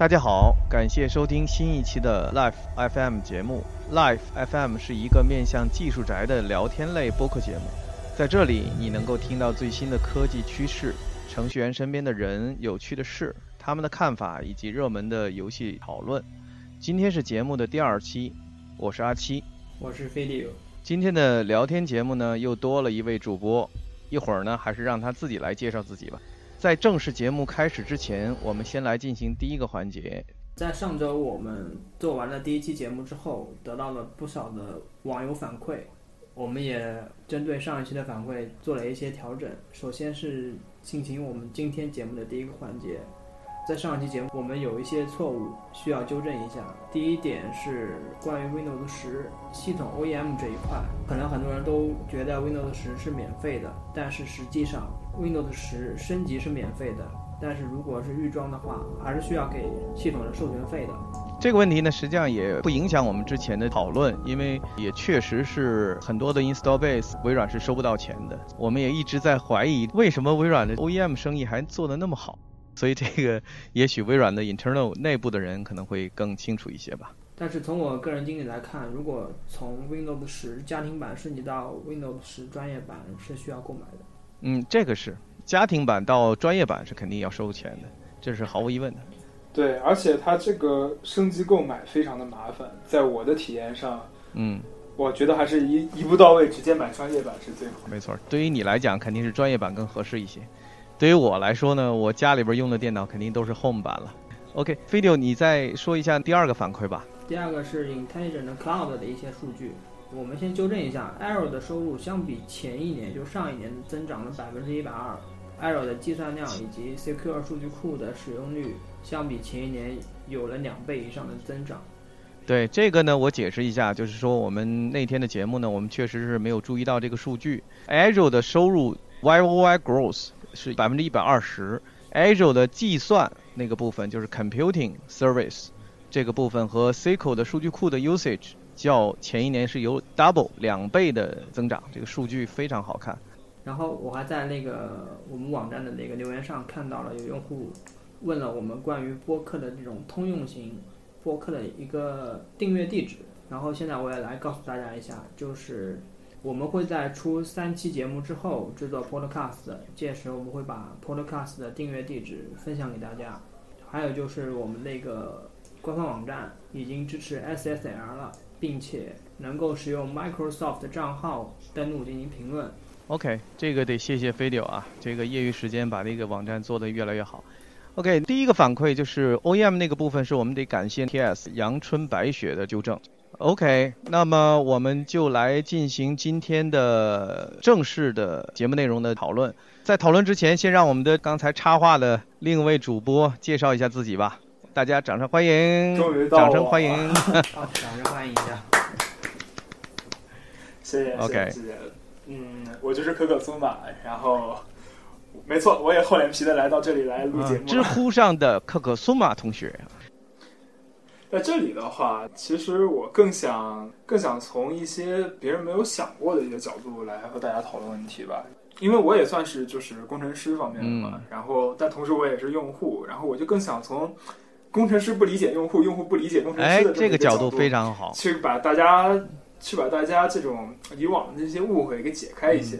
大家好，感谢收听新一期的 Life FM 节目。Life FM 是一个面向技术宅的聊天类播客节目，在这里你能够听到最新的科技趋势、程序员身边的人、有趣的事、他们的看法以及热门的游戏讨论。今天是节目的第二期，我是阿七，我是飞利。今天的聊天节目呢，又多了一位主播，一会儿呢，还是让他自己来介绍自己吧。在正式节目开始之前，我们先来进行第一个环节。在上周我们做完了第一期节目之后，得到了不少的网友反馈，我们也针对上一期的反馈做了一些调整。首先是进行我们今天节目的第一个环节。在上一期节目，我们有一些错误需要纠正一下。第一点是关于 Windows 十系统 OEM 这一块，可能很多人都觉得 Windows 十是免费的，但是实际上 Windows 十升级是免费的，但是如果是预装的话，还是需要给系统的授权费的。这个问题呢，实际上也不影响我们之前的讨论，因为也确实是很多的 install base 微软是收不到钱的。我们也一直在怀疑，为什么微软的 OEM 生意还做得那么好。所以这个也许微软的 internal 内部的人可能会更清楚一些吧。但是从我个人经历来看，如果从 Windows 十家庭版升级到 Windows 十专业版是需要购买的。嗯，这个是家庭版到专业版是肯定要收钱的，这是毫无疑问的。对，而且它这个升级购买非常的麻烦，在我的体验上，嗯，我觉得还是一一步到位，直接买专业版是最好。没错，对于你来讲，肯定是专业版更合适一些。对于我来说呢，我家里边用的电脑肯定都是 Home 版了。OK，Video，你再说一下第二个反馈吧。第二个是 Intelligent Cloud 的一些数据，我们先纠正一下，Arrow 的收入相比前一年，就上一年增长了百分之一百二。Arrow 的计算量以及 Secure 数据库的使用率相比前一年有了两倍以上的增长。对这个呢，我解释一下，就是说我们那天的节目呢，我们确实是没有注意到这个数据。Arrow 的收入 YoY growth。是百分之一百二十，Azure 的计算那个部分就是 computing service 这个部分和 SQL 的数据库的 usage 较前一年是有 double 两倍的增长，这个数据非常好看。然后我还在那个我们网站的那个留言上看到了有用户问了我们关于播客的这种通用型播客的一个订阅地址，然后现在我也来告诉大家一下，就是。我们会在出三期节目之后制作 Podcast，届时我们会把 Podcast 的订阅地址分享给大家。还有就是我们那个官方网站已经支持 SSL 了，并且能够使用 Microsoft 的账号登录进行评论。OK，这个得谢谢飞柳啊，这个业余时间把那个网站做得越来越好。OK，第一个反馈就是 OEM 那个部分是我们得感谢 TS 阳春白雪的纠正。OK，那么我们就来进行今天的正式的节目内容的讨论。在讨论之前，先让我们的刚才插话的另一位主播介绍一下自己吧。大家掌声欢迎！掌声欢迎！好，掌声欢迎一下。谢谢，OK，谢谢。嗯，我就是可可苏马，然后，没错，我也厚脸皮的来到这里来录节目。知乎上的可可苏马同学。在这里的话，其实我更想更想从一些别人没有想过的一些角度来和大家讨论问题吧。因为我也算是就是工程师方面的嘛，然后但同时我也是用户，然后我就更想从工程师不理解用户，用户不理解工程师的这个角度非常好，去把大家去把大家这种以往的这些误会给解开一些。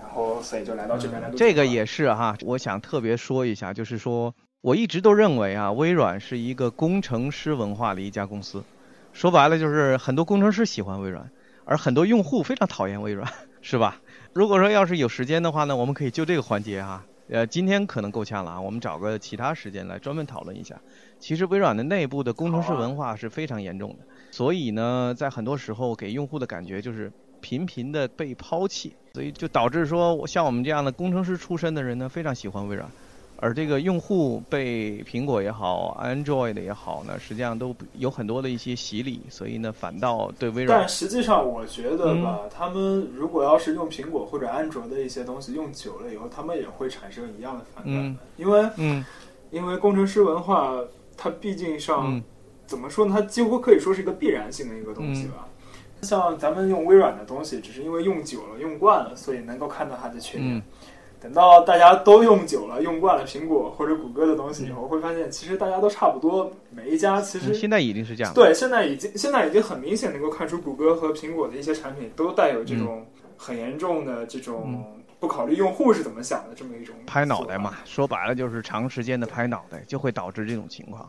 然后所以就来到这边来。这个也是哈，我想特别说一下，就是说。我一直都认为啊，微软是一个工程师文化的一家公司。说白了就是很多工程师喜欢微软，而很多用户非常讨厌微软，是吧？如果说要是有时间的话呢，我们可以就这个环节哈，呃，今天可能够呛了啊，我们找个其他时间来专门讨论一下。其实微软的内部的工程师文化是非常严重的，所以呢，在很多时候给用户的感觉就是频频的被抛弃，所以就导致说像我们这样的工程师出身的人呢，非常喜欢微软。而这个用户被苹果也好，Android 也好呢，实际上都有很多的一些洗礼，所以呢，反倒对微软。但实际上，我觉得吧，他们如果要是用苹果或者安卓的一些东西用久了以后，他们也会产生一样的反感，因为，嗯，因为工程师文化，它毕竟上怎么说呢？它几乎可以说是一个必然性的一个东西吧。像咱们用微软的东西，只是因为用久了、用惯了，所以能够看到它的缺点。等到大家都用久了、用惯了苹果或者谷歌的东西以后，会发现其实大家都差不多，每一家其实、嗯现在已经是这样。对，现在已经现在已经很明显能够看出，谷歌和苹果的一些产品都带有这种很严重的这种不考虑用户是怎么想的这么一种拍脑袋嘛，说白了就是长时间的拍脑袋，就会导致这种情况。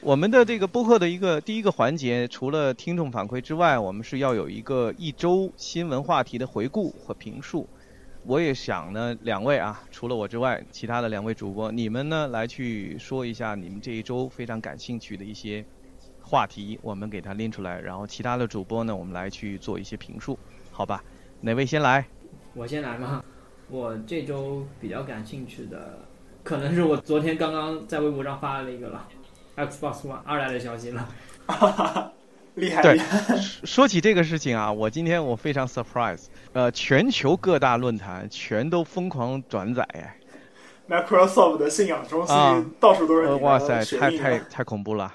我们的这个播客的一个第一个环节，除了听众反馈之外，我们是要有一个一周新闻话题的回顾和评述。我也想呢，两位啊，除了我之外，其他的两位主播，你们呢来去说一下你们这一周非常感兴趣的一些话题，我们给它拎出来，然后其他的主播呢，我们来去做一些评述，好吧？哪位先来？我先来吗？我这周比较感兴趣的，可能是我昨天刚刚在微博上发了一个了，Xbox One 二代的消息了。厉害对说起这个事情啊，我今天我非常 surprise，呃，全球各大论坛全都疯狂转载哎，Microsoft 的信仰中心、啊到处都是哇塞，太太太恐怖了。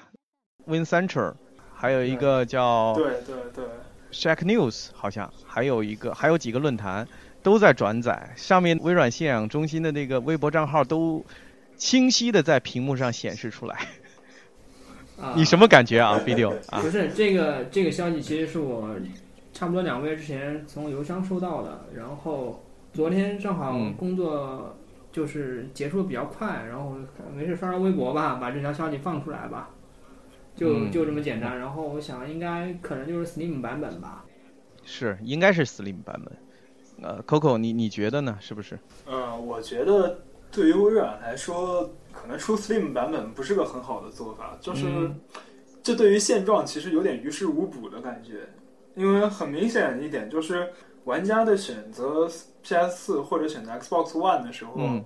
Win Central，还有一个叫对对对，Shack News，好像还有一个，还有几个论坛都在转载，上面微软信仰中心的那个微博账号都清晰的在屏幕上显示出来。啊、你什么感觉啊啊不？是这个这个消息，其实是我差不多两个月之前从邮箱收到的，然后昨天正好嗯工作就是结束的比较快，然后没事刷刷微博吧，把这条消息放出来吧，就嗯就这么简单。然后我想应该可能就是 Slim 版本吧。是，应该是 Slim 版本。呃，Coco，你你觉得呢？是不是？嗯，我觉得对于微软来说，可能出 Slim 版本不是个很好的做法，就是、嗯这对于现状其实有点于事无补的感觉，因为很明显一点就是玩家的选择 PS 四或者选择 Xbox One 的时候。嗯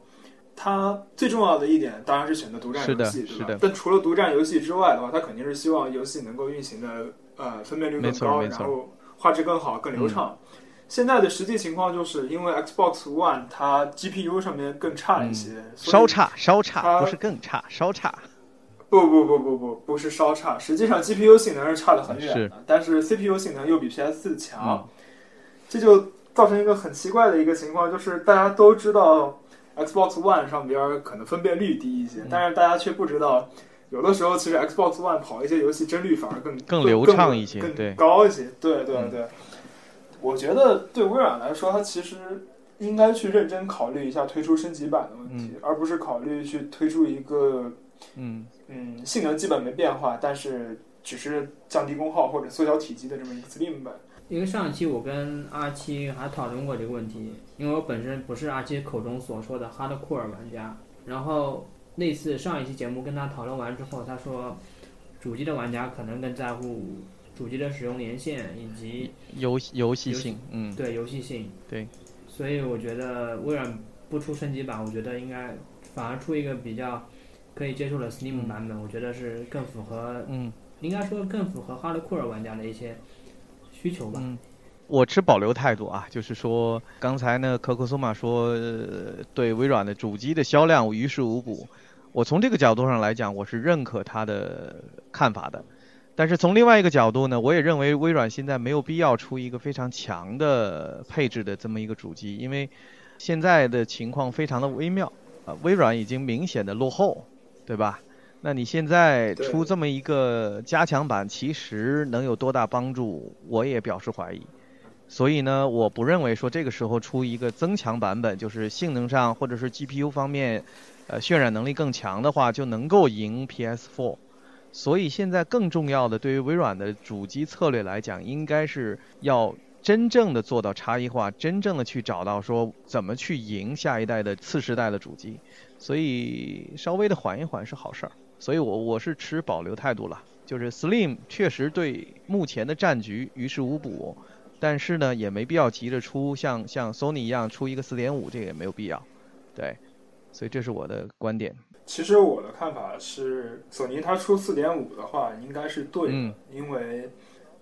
它最重要的一点当然是选择独占游戏？对吧但除了独占游戏之外的话，他肯定是希望游戏能够运行的呃分辨率更高，然后画质更好、更流畅。现在的实际情况就是因为 Xbox One 它 GPU 上面更差一些，稍差，稍差，它不是更差，稍差。不不不不不不是稍差，实际上 GPU 性能是差得很远是的，但是 CPU 性能又比 PS 四强，嗯这就造成一个很奇怪的一个情况，就是大家都知道 Xbox One 上边可能分辨率低一些，嗯但是大家却不知道，有的时候其实 Xbox One 跑一些游戏帧率反而更更流畅一些更对高一些。对对嗯对，我觉得对微软来说，它其实应该去认真考虑一下推出升级版的问题，而不是考虑去推出一个嗯嗯性能基本没变化，但是只是降低功耗或者缩小体积的这么一个 Slim 版。因为上一期我跟阿七还讨论过这个问题，因为我本身不是阿七口中所说的 hardcore 玩家，然后那次上一期节目跟他讨论完之后，他说主机的玩家可能更在乎主机的使用年限以及游游戏性，嗯，对游戏性。对，所以我觉得微软不出升级版，我觉得应该反而出一个比较可以接受的 Steam 版本，我觉得是更符合，嗯应该说更符合 hardcore 玩家的一些需求吧。嗯，我持保留态度啊，就是说刚才呢，可可索玛说、呃对微软的主机的销量于事无补。我从这个角度上来讲，我是认可他的看法的。但是从另外一个角度呢，我也认为微软现在没有必要出一个非常强的配置的这么一个主机，因为现在的情况非常的微妙啊、微软已经明显的落后，对吧？那你现在出这么一个加强版，其实能有多大帮助？我也表示怀疑。所以呢，我不认为说这个时候出一个增强版本，就是性能上或者是 GPU 方面，呃，渲染能力更强的话，就能够赢 PS4。所以现在更重要的，对于微软的主机策略来讲，应该是要真正的做到差异化，真正的去找到说怎么去赢下一代的次世代的主机。所以稍微的缓一缓是好事儿。所以我我是持保留态度了，就是 Slim 确实对目前的战局于事无补。但是呢，也没必要急着出像像 Sony 一样出一个4.5，这个也没有必要。对，所以这是我的观点。其实我的看法是，索尼它出四点五的话应该是对的，嗯因为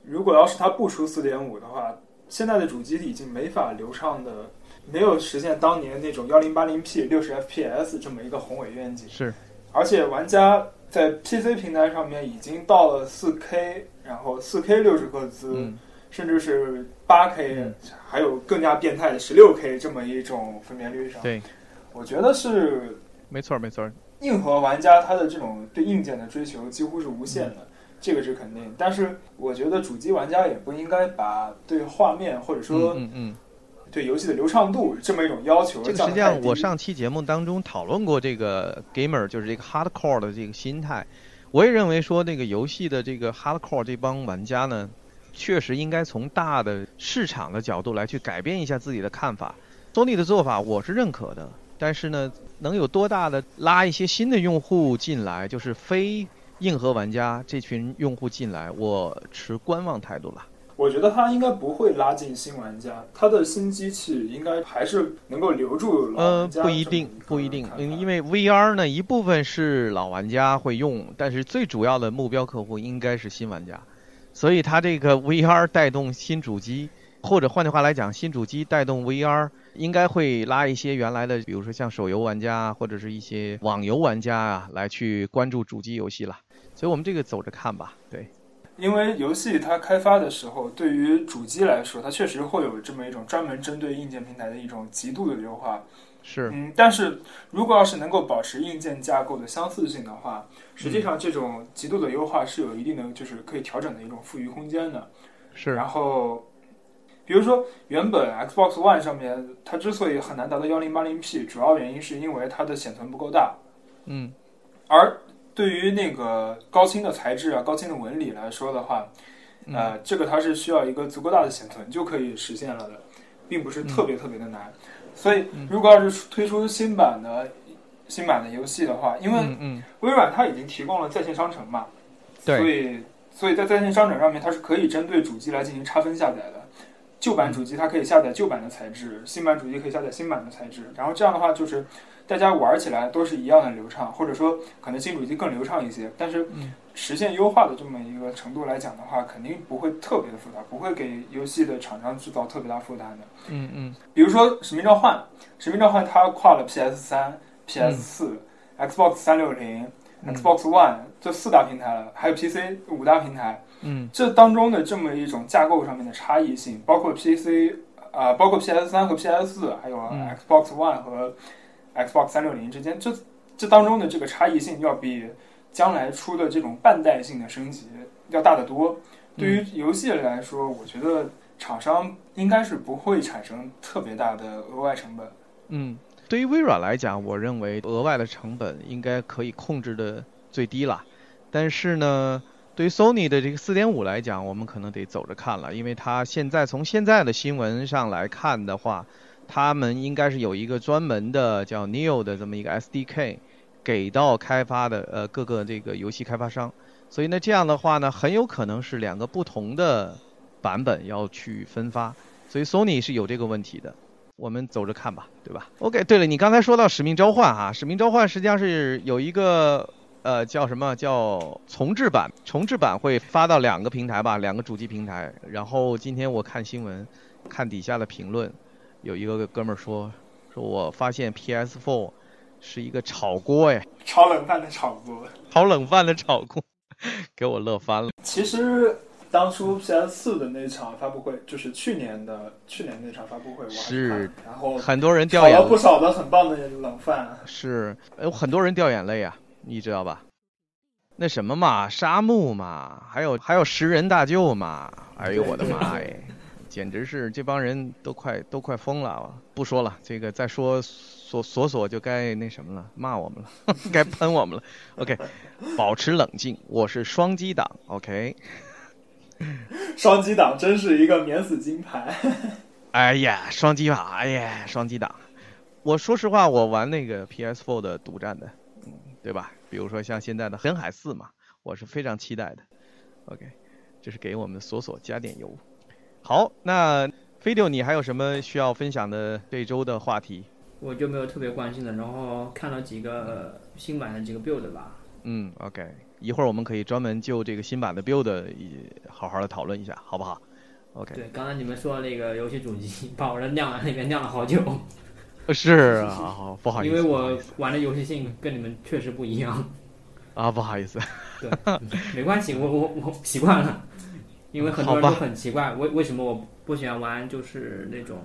如果要是它不出四点五的话，现在的主机已经没法流畅的，没有实现当年那种幺零八零 P 六十 fps 这么一个宏伟愿景。是，而且玩家在 PC 平台上面已经到了四 K，然后四 K 六十赫兹，嗯甚至是八 K，、嗯还有更加变态的十六 K 这么一种分辨率上。对，我觉得是没错没错，硬核玩家他的这种对硬件的追求几乎是无限的，这个是肯定。但是我觉得主机玩家也不应该把对画面或者说嗯嗯，对游戏的流畅度这么一种要求这个。实际上我上期节目当中讨论过这个 gamer 就是这个 hardcore 的这个心态，我也认为说那个游戏的这个 hardcore 这帮玩家呢，确实应该从大的市场的角度来去改变一下自己的看法。Sony 的做法我是认可的，但是呢，能有多大的拉一些新的用户进来，就是非硬核玩家这群用户进来，我持观望态度了。我觉得他应该不会拉进新玩家，他的新机器应该还是能够留住老呃，玩家。不一定，不一定，嗯，因为 VR 呢，一部分是老玩家会用，但是最主要的目标客户应该是新玩家，所以它这个 VR 带动新主机，或者换句话来讲，新主机带动 VR，应该会拉一些原来的，比如说像手游玩家或者是一些网游玩家啊，来去关注主机游戏了。所以我们这个走着看吧，对。因为游戏它开发的时候，对于主机来说，它确实会有这么一种专门针对硬件平台的一种极度的优化。是，嗯，但是如果要是能够保持硬件架构的相似性的话，实际上这种极度的优化是有一定的就是可以调整的一种富余空间的。是，然后，比如说原本 Xbox One 上面它之所以很难达到 1080P，主要原因是因为它的显存不够大，嗯。而对于那个高清的材质啊、高清的纹理来说的话，嗯。呃，这个它是需要一个足够大的显存就可以实现了的，并不是特别特别的难。所以，如果要是推出新版的新版的游戏的话，因为微软它已经提供了在线商城嘛，对。所以所以在在线商城上面它是可以针对主机来进行差分下载的。旧版主机它可以下载旧版的材质，新版主机可以下载新版的材质，然后这样的话就是大家玩起来都是一样的流畅，或者说可能新主机更流畅一些，但是嗯。实现优化的这么一个程度来讲的话，肯定不会特别的复杂，不会给游戏的厂商制造特别大负担的。嗯嗯。比如说《使命召唤》，《使命召唤》它跨了 PS 三、PS 四、Xbox 三六零、嗯。Xbox One 这四大平台了，还有 PC 五大平台。嗯这当中的这么一种架构上面的差异性，包括 PC 啊、包括 PS 三和 PS 四，还有嗯 Xbox One 和 Xbox 三六零之间，这这当中的这个差异性要比将来出的这种半代性的升级要大得多。对于游戏来说，我觉得厂商应该是不会产生特别大的额外成本。嗯，对于微软来讲，我认为额外的成本应该可以控制的最低了。但是呢，对于 Sony 的这个四点五来讲，我们可能得走着看了，因为它现在从现在的新闻上来看的话，他们应该是有一个专门的叫 Neo 的这么一个 SDK 给到开发的呃各个这个游戏开发商，所以呢这样的话呢，很有可能是两个不同的版本要去分发，所以 Sony 是有这个问题的。我们走着看吧，对吧？OK，对了，你刚才说到《使命召唤》哈，《使命召唤》实际上是有一个呃叫什么叫重置版，重置版会发到两个平台吧，两个主机平台。然后今天我看新闻，看底下的评论，有一个哥们儿说，说我发现 PS4 是一个炒锅哎，炒冷饭的炒锅。炒冷饭的炒锅，给我乐翻了。其实当初 PS 4的那场发布会，就是去年的去年那场发布会，我是然后很多人炒掉眼泪，了不少的很棒的冷饭。是有很多人掉眼泪啊，你知道吧？那什么嘛，沙漠嘛，还有还有食人大舅嘛，哎呦我的妈哎，简直是这帮人都快都快疯了。不说了，这个再说索索索就该那什么了，骂我们了，该喷我们了。OK，保持冷静，我是双击党。OK，双击党真是一个免死金牌。哎呀，双击吧，哎呀，双击党。我说实话，我玩那个 PS4 的独占的，嗯，对吧？比如说像现在的《深海四》嘛，我是非常期待的。OK，这是给我们索索加点油。好，那飞六，你还有什么需要分享的这周的话题？我就没有特别关心的，然后看了几个新版的几个 build 吧。嗯，OK，一会儿我们可以专门就这个新版的 build 也好好的讨论一下，好不好？OK，对，刚才你们说的那个游戏主机，把我这晾在那边晾了好久，是啊，好，不好意思，因为我玩的游戏性跟你们确实不一样。啊，不好意思，对，没关系，我我我习惯了。因为很多人都很奇怪，为为什么我不喜欢玩就是那种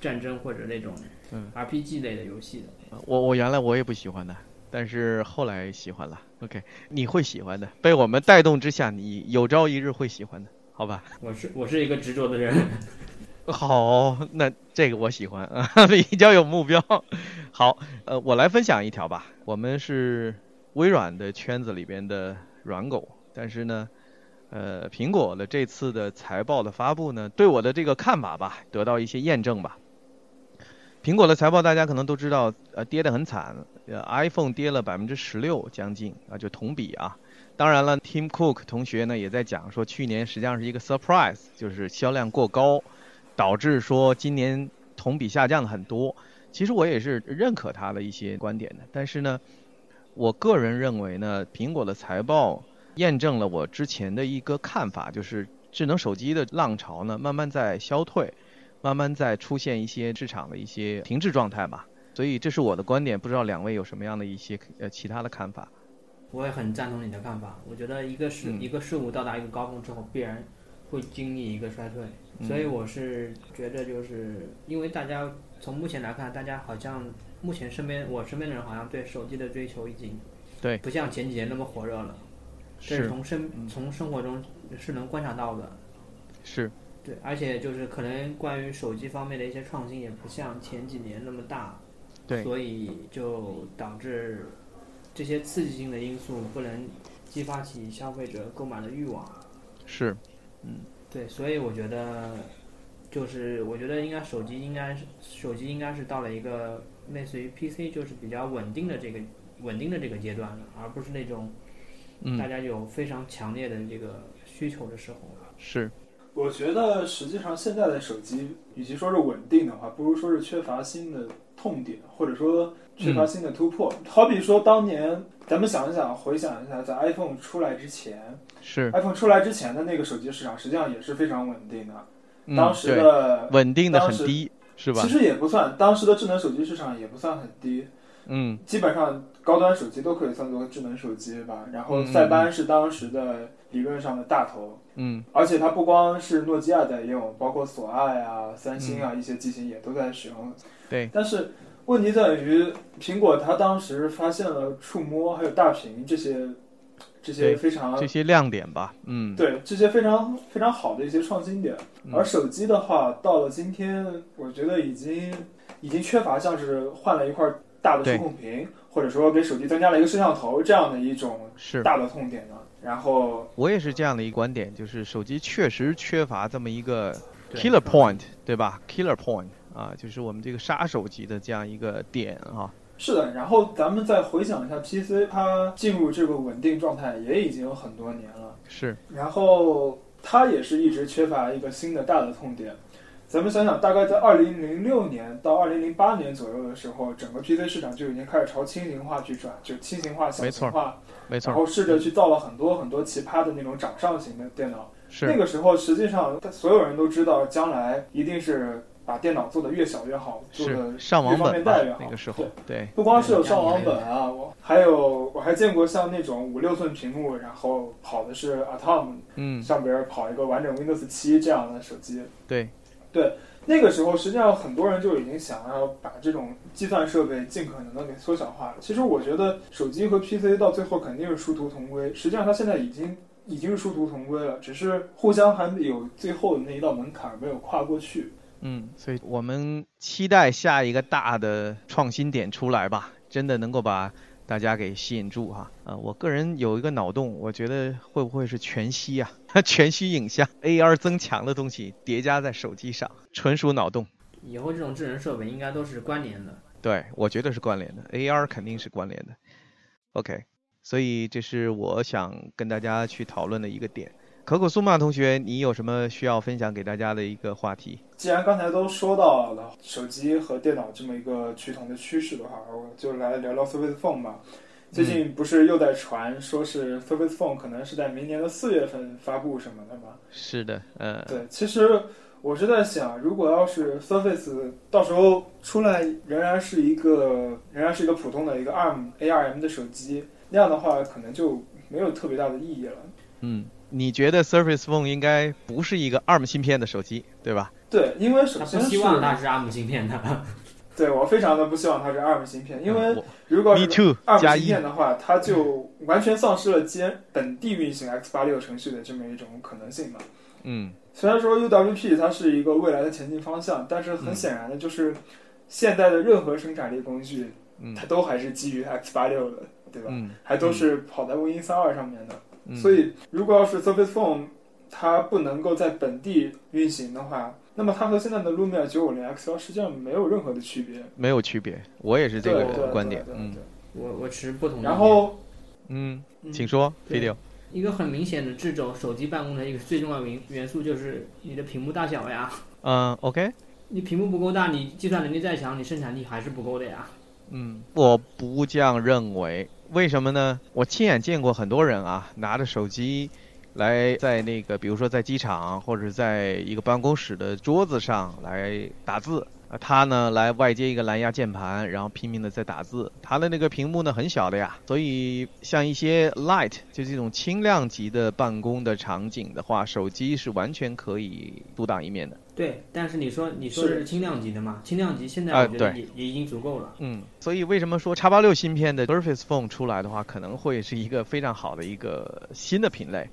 战争或者那种嗯 RPG 类的游戏的。我我原来我也不喜欢的，但是后来喜欢了。OK，你会喜欢的，被我们带动之下，你有朝一日会喜欢的，好吧？我是我是一个执着的人，好，那这个我喜欢啊，比较有目标。好，呃，我来分享一条吧。我们是微软的圈子里边的软狗，但是呢，呃，苹果的这次的财报的发布呢，对我的这个看法吧，得到一些验证吧。苹果的财报大家可能都知道，呃，跌得很惨，呃，iPhone 跌了百分之十六将近啊，就同比啊。当然了，Tim Cook 同学呢也在讲说，去年实际上是一个 surprise，就是销量过高，导致说今年同比下降了很多。其实我也是认可他的一些观点的，但是呢，我个人认为呢，苹果的财报验证了我之前的一个看法，就是智能手机的浪潮呢慢慢在消退。慢慢在出现一些市场的一些停滞状态吧，所以这是我的观点，不知道两位有什么样的一些呃其他的看法？我也很赞同你的看法。我觉得一个事、嗯一个事物到达一个高峰之后，必然会经历一个衰退，嗯。所以我是觉得就是因为大家从目前来看，大家好像目前身边我身边的人好像对手机的追求已经对不像前几年那么火热了，是从生从生活中是能观察到的。是，对，而且就是可能关于手机方面的一些创新也不像前几年那么大，对。所以就导致这些刺激性的因素不能激发起消费者购买的欲望。是，对，所以我觉得就是我觉得应该手机应该是手机应该是到了一个类似于 PC 就是比较稳定的这个稳定的这个阶段了，而不是那种大嗯家有非常强烈的这个需求的时候了。是，我觉得实际上现在的手机，与其说是稳定的话，不如说是缺乏新的痛点，或者说缺乏新的突破。好比说当年，咱们想一想，回想一下，在 iPhone 出来之前是，，iPhone 出来之前的那个手机市场，实际上也是非常稳定的。嗯当时，的稳定的很低，是吧其？实也不算，当时的智能手机市场也不算很低，嗯基本上高端手机都可以算作智能手机吧。然后嗯塞班是当时的理论上的大头。嗯而且它不光是诺基亚在用，包括索爱啊、三星嗯啊、一些机型也都在使用。对，但是问题在于，苹果它当时发现了触摸还有大屏这些这些非常这些亮点吧，嗯，对这些非常非常好的一些创新点。嗯而手机的话，到了今天，我觉得已经已经缺乏像是换了一块大的触控屏，或者说给手机增加了一个摄像头这样的一种是。大的痛点了。然后我也是这样的一个观点，就是手机确实缺乏这么一个 killer point，对吧？killer point 啊，就是我们这个杀手级的这样一个点啊。是的，然后咱们再回想一下 PC，它进入这个稳定状态也已经有很多年了，是，然后它也是一直缺乏一个新的大的痛点。咱们想想，大概在二零零六年到二零零八年左右的时候，整个 PC 市场就已经开始朝轻型化去转，就轻型化、小型化，没错，然后试着去造了很多很多奇葩的那种掌上型的电脑。是那，个时候，实际上所有人都知道，将来一定是把电脑做的越小越好，做的上网越方便带越好。那个时候，对，不光是有上网本啊，我还有我还见过像那种五六寸屏幕，然后跑的是 Atom 嗯，上边跑一个完整 Windows 七这样的手机。对，那个时候，实际上很多人就已经想要把这种计算设备尽可能的给缩小化了。其实我觉得手机和 PC 到最后肯定是殊途同归，实际上它现在已经已经是殊途同归了，只是互相还有最后的那一道门槛没有跨过去。嗯，所以我们期待下一个大的创新点出来吧，真的能够把大家给吸引住哈。啊，我个人有一个脑洞，我觉得会不会是全息啊？全息影像 AR 增强的东西叠加在手机上，纯属脑洞。以后这种智能设备应该都是关联的。对，我觉得是关联的，AR 肯定是关联的。OK，所以这是我想跟大家去讨论的一个点。可可苏玛同学，你有什么需要分享给大家的一个话题？既然刚才都说到了手机和电脑这么一个趋同的趋势的话，我就来聊聊 Surface Phone 吧。最近不是又在传说是 Surface Phone 可能是在明年的四月份发布什么的吗？是的，呃，对，其实我是在想，如果要是 Surface 到时候出来仍然是一个仍然是一个普通的一个 ARM ARM 的手机，那样的话可能就没有特别大的意义了。嗯，你觉得 Surface Phone 应该不是一个 ARM 芯片的手机，对吧？对，因为首先不希望它是 ARM 芯片的。对我非常的不希望它是 ARM 芯片，因为如果 Me 是 too ARM 加一芯片，的话，它就完全丧失了兼本地运行 x 八六程序的这么一种可能性嘛。嗯虽然说 UWP 它是一个未来的前进方向，但是很嗯显然的就是现在的任何生产力工具，嗯它都还是基于 x 八六的，对吧？嗯，还都是跑在 Win 三二上面的。嗯，所以，如果要是 Surface Phone 它不能够在本地运行的话，那么它和现在的 Lumia 九五零 XL 实际上没有任何的区别。没有区别，我也是这个观点对，对嗯对我我持不同意见。然后，嗯，嗯请说，video，一个很明显的这种手机办公的一个最重要元元素就是你的屏幕大小呀。嗯，OK，你屏幕不够大，你计算能力再强，你生产力还是不够的呀。嗯，我不这样认为，为什么呢？我亲眼见过很多人啊，拿着手机来在那个，比如说在机场或者在一个办公室的桌子上来打字。啊，他呢来外接一个蓝牙键盘，然后拼命的在打字。他的那个屏幕呢很小的呀，所以像一些 light 就这种轻量级的办公的场景的话，手机是完全可以独当一面的。对，但是你说你说的是是轻量级的嘛？轻量级现在啊我觉得对也、也已经足够了。嗯，所以为什么说叉八六芯片的 Surface Phone 出来的话，可能会是一个非常好的一个新的品类，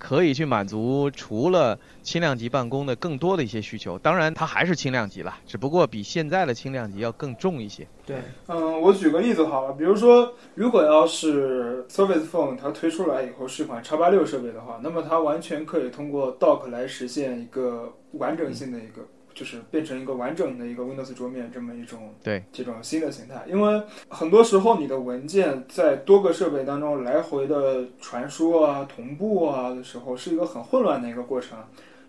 可以去满足除了轻量级办公的更多的一些需求。当然，它还是轻量级了，只不过比现在的轻量级要更重一些。对，嗯，我举个例子好了，比如说，如果要是 Surface Phone 它推出来以后是一款 x 八六设备的话，那么它完全可以通过 Dock 来实现一个完整性的一个。就是变成一个完整的一个 Windows 桌面这么一种对这种新的形态，因为很多时候你的文件在多个设备当中来回的传输啊、同步啊的时候，是一个很混乱的一个过程。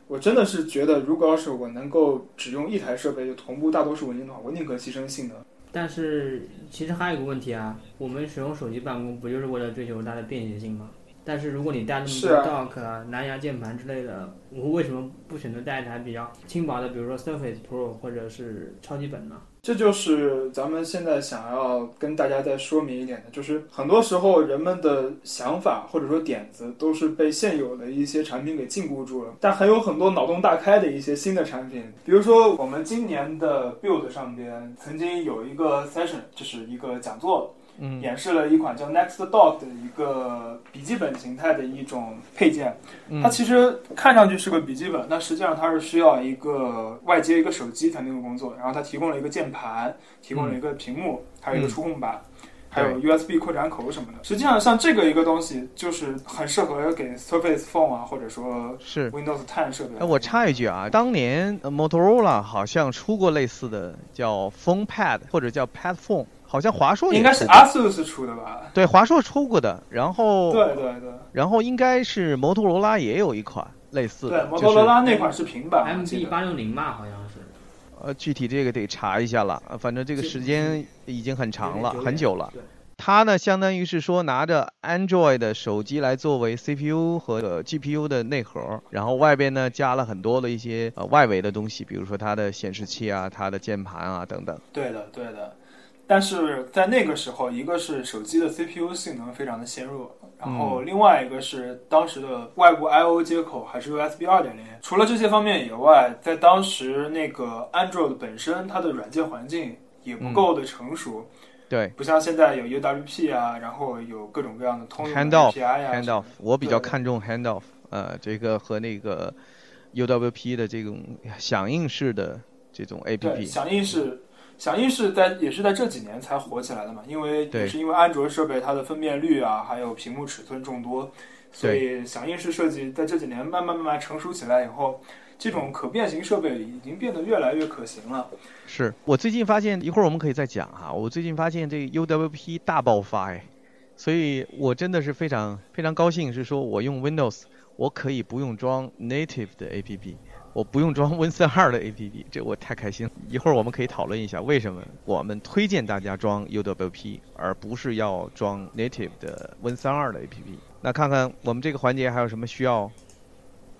我真的是觉得，如果要是我能够只用一台设备就同步大多数文件的话，我宁可牺牲性能。但是其实还有一个问题啊，我们使用手机办公不就是为了追求它的便捷性吗？但是如果你带那么多 dock 啊、蓝牙键盘之类的，我为什么不选择带一台比较轻薄的，比如说 Surface Pro 或者是超级本呢？这就是咱们现在想要跟大家再说明一点的，就是很多时候人们的想法或者说点子都是被现有的一些产品给禁锢住了，但还有很多脑洞大开的一些新的产品，比如说我们今年的 Build 上边曾经有一个 session，就是一个讲座，嗯演示了一款叫 Next Dock 的一个笔记本形态的一种配件。它嗯其实看上去是个笔记本，但实际上它是需要一个外接一个手机才能够工作。然后它提供了一个键盘，提供了一个屏幕，还有一个触控板。还有 USB 扩展口什么的，实际上像这个一个东西，就是很适合给 Surface Phone 啊，或者说是。Windows 10设备。哎，我插一句啊，当年呃 Motorola 好像出过类似的叫 Phone Pad 或者叫 Pad Phone，好像华硕应该是 ASUS 出的吧？对华硕出过的，然后对对对然后应该是摩托罗拉也有一款类似对，摩托罗拉那款是平板 MD 得八六零吧，好像是。呃，具体这个得查一下了，呃反正这个时间已经很长了，很久了。对，它呢，相当于是说拿着 Android 的手机来作为 CPU 和呃 GPU 的内核，然后外边呢加了很多的一些呃外围的东西，比如说它的显示器啊、它的键盘啊等等。对的，对的。但是在那个时候，一个是手机的 CPU 性能非常的纤弱，然后另外一个是当时的外部 I/O 接口还是 USB 二点零。除了这些方面以外，在当时那个 Android 本身它的软件环境也不够的成熟，对不像现在有 UWP 啊，然后有各种各样的通用 API 啊，handoff，我比较看重 handoff，呃，这个和那个 UWP 的这种响应式的这种，APP。响应是响应是在也是在这几年才火起来的嘛，因为对也是因为安卓设备它的分辨率啊，还有屏幕尺寸众多，所以响应式设计在这几年慢慢慢慢成熟起来以后，这种可变形设备已经变得越来越可行了。是我最近发现，一会儿我们可以再讲哈。我最近发现这个 UWP 大爆发哎，所以我真的是非常非常高兴，是说我用 Windows，我可以不用装 native 的 APP，我不用装 Win32 的 APP，这我太开心了。一会儿我们可以讨论一下为什么我们推荐大家装 UWP，而不是要装 native 的 Win32 的 APP。那看看我们这个环节还有什么需要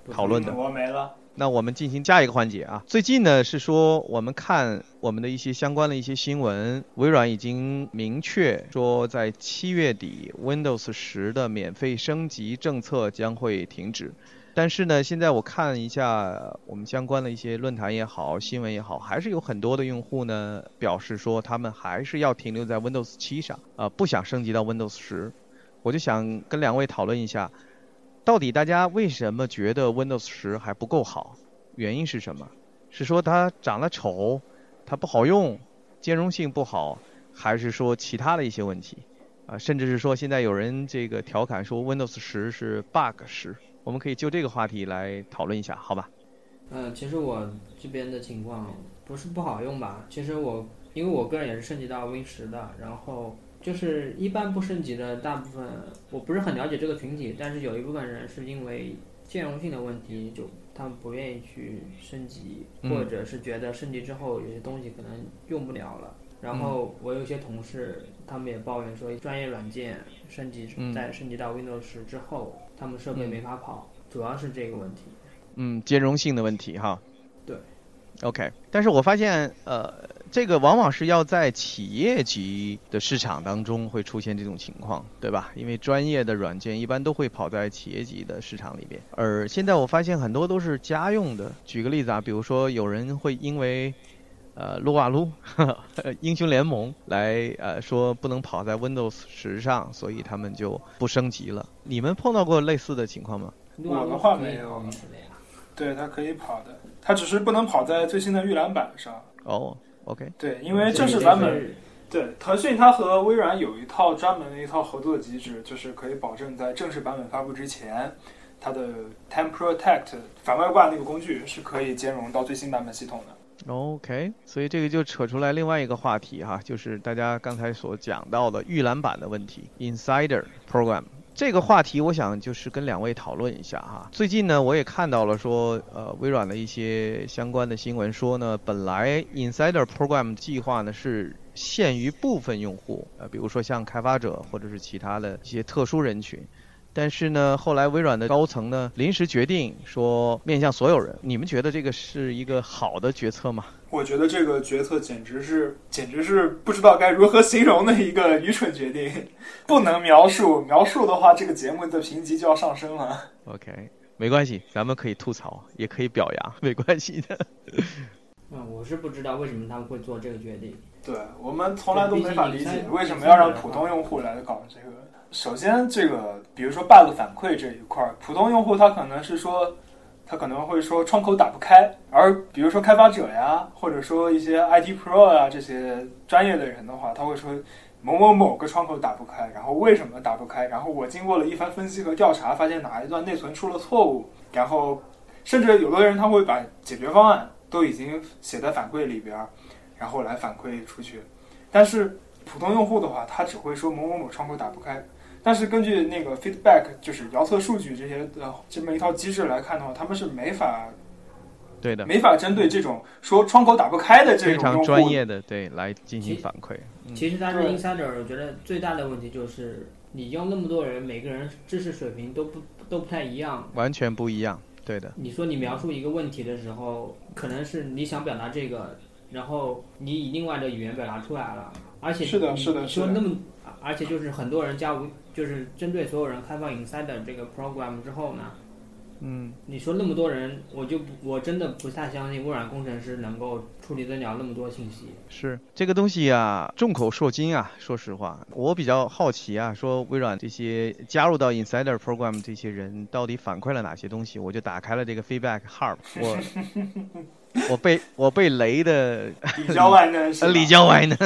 讨论的。我没了。那我们进行下一个环节啊。最近呢是说我们看我们的一些相关的一些新闻，微软已经明确说在七月底 Windows 十的免费升级政策将会停止。但是呢，现在我看一下我们相关的一些论坛也好，新闻也好，还是有很多的用户呢表示说他们还是要停留在 Windows 七上，啊、不想升级到 Windows 十。我就想跟两位讨论一下，到底大家为什么觉得 Windows 十还不够好？原因是什么？是说它长得丑，它不好用，兼容性不好，还是说其他的一些问题？啊，甚至是说现在有人这个调侃说 Windows 十是 bug 十，我们可以就这个话题来讨论一下，好吧？嗯，其实我这边的情况不是不好用吧？其实我因为我个人也是升级到 Win 十的，然后就是一般不升级的大部分，我不是很了解这个群体，但是有一部分人是因为兼容性的问题，就他们不愿意去升级，嗯或者是觉得升级之后有些东西可能用不了了。然后我有些同事，他们也抱怨说，专业软件升级嗯在升级到 Windows 十之后，他们设备没法跑，主要是这个问题。嗯，兼容性的问题哈。对。OK，但是我发现，呃，这个往往是要在企业级的市场当中会出现这种情况，对吧？因为专业的软件一般都会跑在企业级的市场里边，而现在我发现很多都是家用的。举个例子啊，比如说有人会因为呃撸啊撸、英雄联盟来呃说不能跑在 Windows 十上，所以他们就不升级了。你们碰到过类似的情况吗？我的话没有。对，它可以跑的，它只是不能跑在最新的预览版上。哦，OK，对，因为正式版本，对腾讯它和微软有一套专门的一套合作机制，就是可以保证在正式版本发布之前，它的 Time Protect 反外挂那个工具是可以兼容到最新版本系统的。OK，所以这个就扯出来另外一个话题哈，就是大家刚才所讲到的预览版的问题，Insider Program 这个话题，我想就是跟两位讨论一下哈。最近呢，我也看到了说，呃，微软的一些相关的新闻说呢，本来 Insider Program 计划呢是限于部分用户，呃，比如说像开发者或者是其他的一些特殊人群。但是呢，后来微软的高层呢临时决定说面向所有人。你们觉得这个是一个好的决策吗？我觉得这个决策简直是，简直是不知道该如何形容的一个愚蠢决定，不能描述。描述的话，这个节目的评级就要上升了。OK，没关系，咱们可以吐槽，也可以表扬，没关系的。嗯，我是不知道为什么他们会做这个决定。对我们从来都没法理解为什么要让普通用户来搞这个。首先，这个比如说 bug 反馈这一块儿，普通用户他可能是说，他可能会说窗口打不开，而比如说开发者呀，或者说一些 IT Pro 啊这些专业的人的话，他会说某某某个窗口打不开，然后为什么打不开？然后我经过了一番分析和调查，发现哪一段内存出了错误，然后甚至有的人他会把解决方案都已经写在反馈里边儿，然后来反馈出去。但是普通用户的话，他只会说某某某窗口打不开。但是根据那个 feedback，就是遥测数据这些的这么一套机制来看的话，他们是没法对的，没法针对这种说窗口打不开的这种非常专业的对来进行反馈。嗯其实它是对 insider，我觉得最大的问题就是你用那么多人，每个人知识水平都不都不太一样。完全不一样，对的，你说你描述一个问题的时候，可能是你想表达这个，然后你以另外的语言表达出来了，而且是的你是的是的你说那么，而且就是很多人加无，就是针对所有人开放 insider 这个 program 之后呢，嗯，你说那么多人，我就不我真的不太相信微软工程师能够处理得了那么多信息。是这个东西啊，众口铄金啊。说实话，我比较好奇啊，说微软这些加入到 Insider Program 这些人到底反馈了哪些东西？我就打开了这个 Feedback Hub，我我被我被雷的里焦外嫩是吧，呃里焦外嫩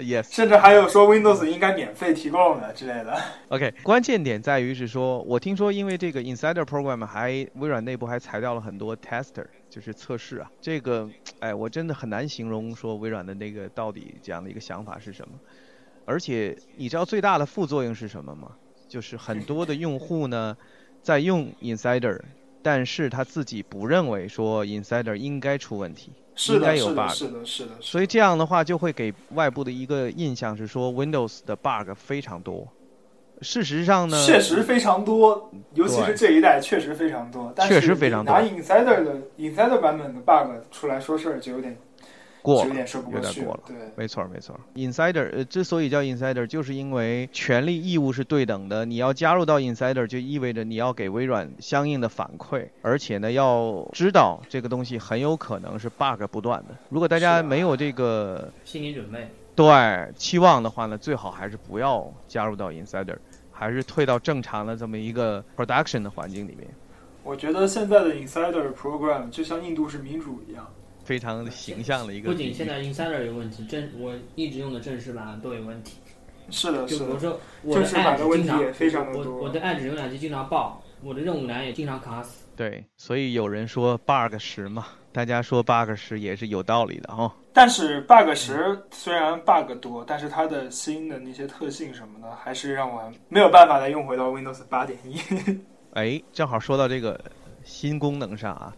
，yes。甚至还有说 Windows 应该免费提供的之类的。OK，关键点在于是说，我听说因为这个 Insider Program 还微软内部还裁掉了很多 tester，就是测试啊。这个，哎，我真的很难形容说微软的那个到底这样的一个想法是什么。而且你知道最大的副作用是什么吗？就是很多的用户呢在用 Insider，但是他自己不认为说 Insider 应该出问题。是，应该有，bug 是的，是的。所以这样的话，就会给外部的一个印象是说 Windows 的 bug 非常多。事实上呢，确实非常多，尤其是这一代确实非常多。但是确实非常多拿 Insider 的 Insider 版本的 bug 出来说事儿，就有点过了有点说不过去有点过了对，没错没错，insider 呃之所以叫 insider，就是因为权利义务是对等的。你要加入到 insider，就意味着你要给微软相应的反馈，而且呢要知道这个东西很有可能是 bug 不断的。如果大家没有这个心理准备。对期望的话呢，最好还是不要加入到 insider，还是退到正常的这么一个 production 的环境里面，我觉得现在的 Insider Program 就像印度是民主一样。非常形象的一个。不仅现在 Insider 有问题，正我一直用的正式版都有问题。是的，就是比如的。说我的正式版的 Edge 经常问题也非常的我多我的 Edge 浏览器经常爆，我的任务栏也经常卡死。对，所以有人说 bug 十嘛，大家说 bug 十也是有道理的哈、但是 bug 十虽然 bug 多，但是它的新的那些特性什么的，还是让我没有办法再用回到 Windows 八点一。哎，正好说到这个新功能上啊，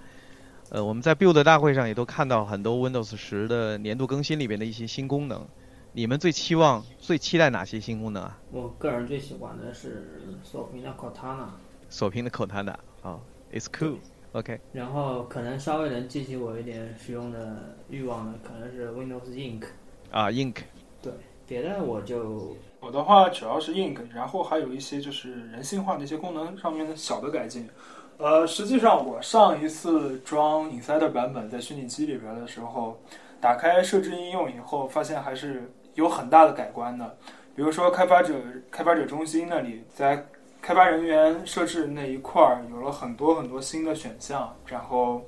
呃，我们在 Build 大会上也都看到很多 Windows 十的年度更新里边的一些新功能。你们最期望、最期待哪些新功能啊？我个人最喜欢的是锁屏的 Cortana，锁屏的 COTANA 啊、i t s cool，OK，、然后可能稍微能激起我一点使用的欲望的，可能是 Windows Ink。啊，Ink，对别的我就我的话主要是 Ink，然后还有一些就是人性化的一些功能上面的小的改进。呃，实际上我上一次装 Insider 版本在虚拟机里边的时候，打开设置应用以后，发现还是有很大的改观的。比如说开发者开发者中心那里，在开发人员设置那一块儿有了很多很多新的选项，然后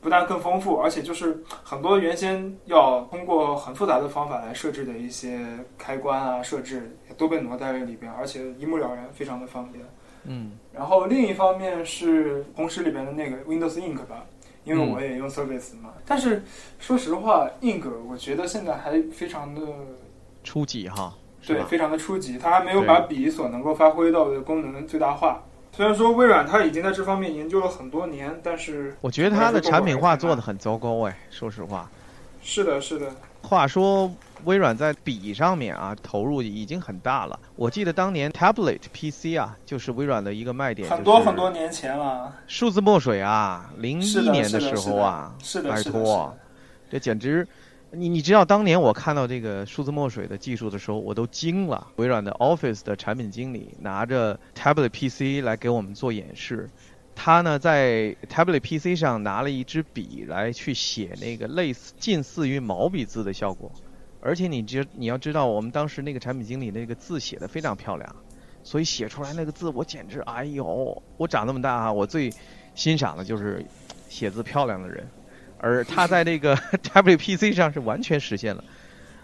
不但更丰富，而且就是很多原先要通过很复杂的方法来设置的一些开关啊设置，也都被挪在了里边，而且一目了然，非常的方便。嗯，然后另一方面是红石里边的那个 Windows Ink 吧，因为嗯我也用 Surface 嘛。但是说实话，Ink 我觉得现在还非常的初级哈，对，非常的初级，它还没有把笔所能够发挥到的功能最大化。虽然说微软它已经在这方面研究了很多年，但是我觉得它的产品化做的很糟糕哎，说实话。是的，是的，话说，微软在笔上面啊投入已经很大了。我记得当年 Tablet PC 啊，就是微软的一个卖点，很多很多年前了。数字墨水啊，零一年的时候啊，是的，拜托，这简直，你你知道当年我看到这个数字墨水的技术的时候，我都惊了。微软的 Office 的产品经理拿着 Tablet PC 来给我们做演示，他呢在 Tablet PC 上拿了一支笔来去写那个类似近似于毛笔字的效果，而且你知你要知道，我们当时那个产品经理那个字写的非常漂亮，所以写出来那个字我简直哎呦，我长那么大啊，我最欣赏的就是写字漂亮的人。而他在那个 Tablet PC 上是完全实现了，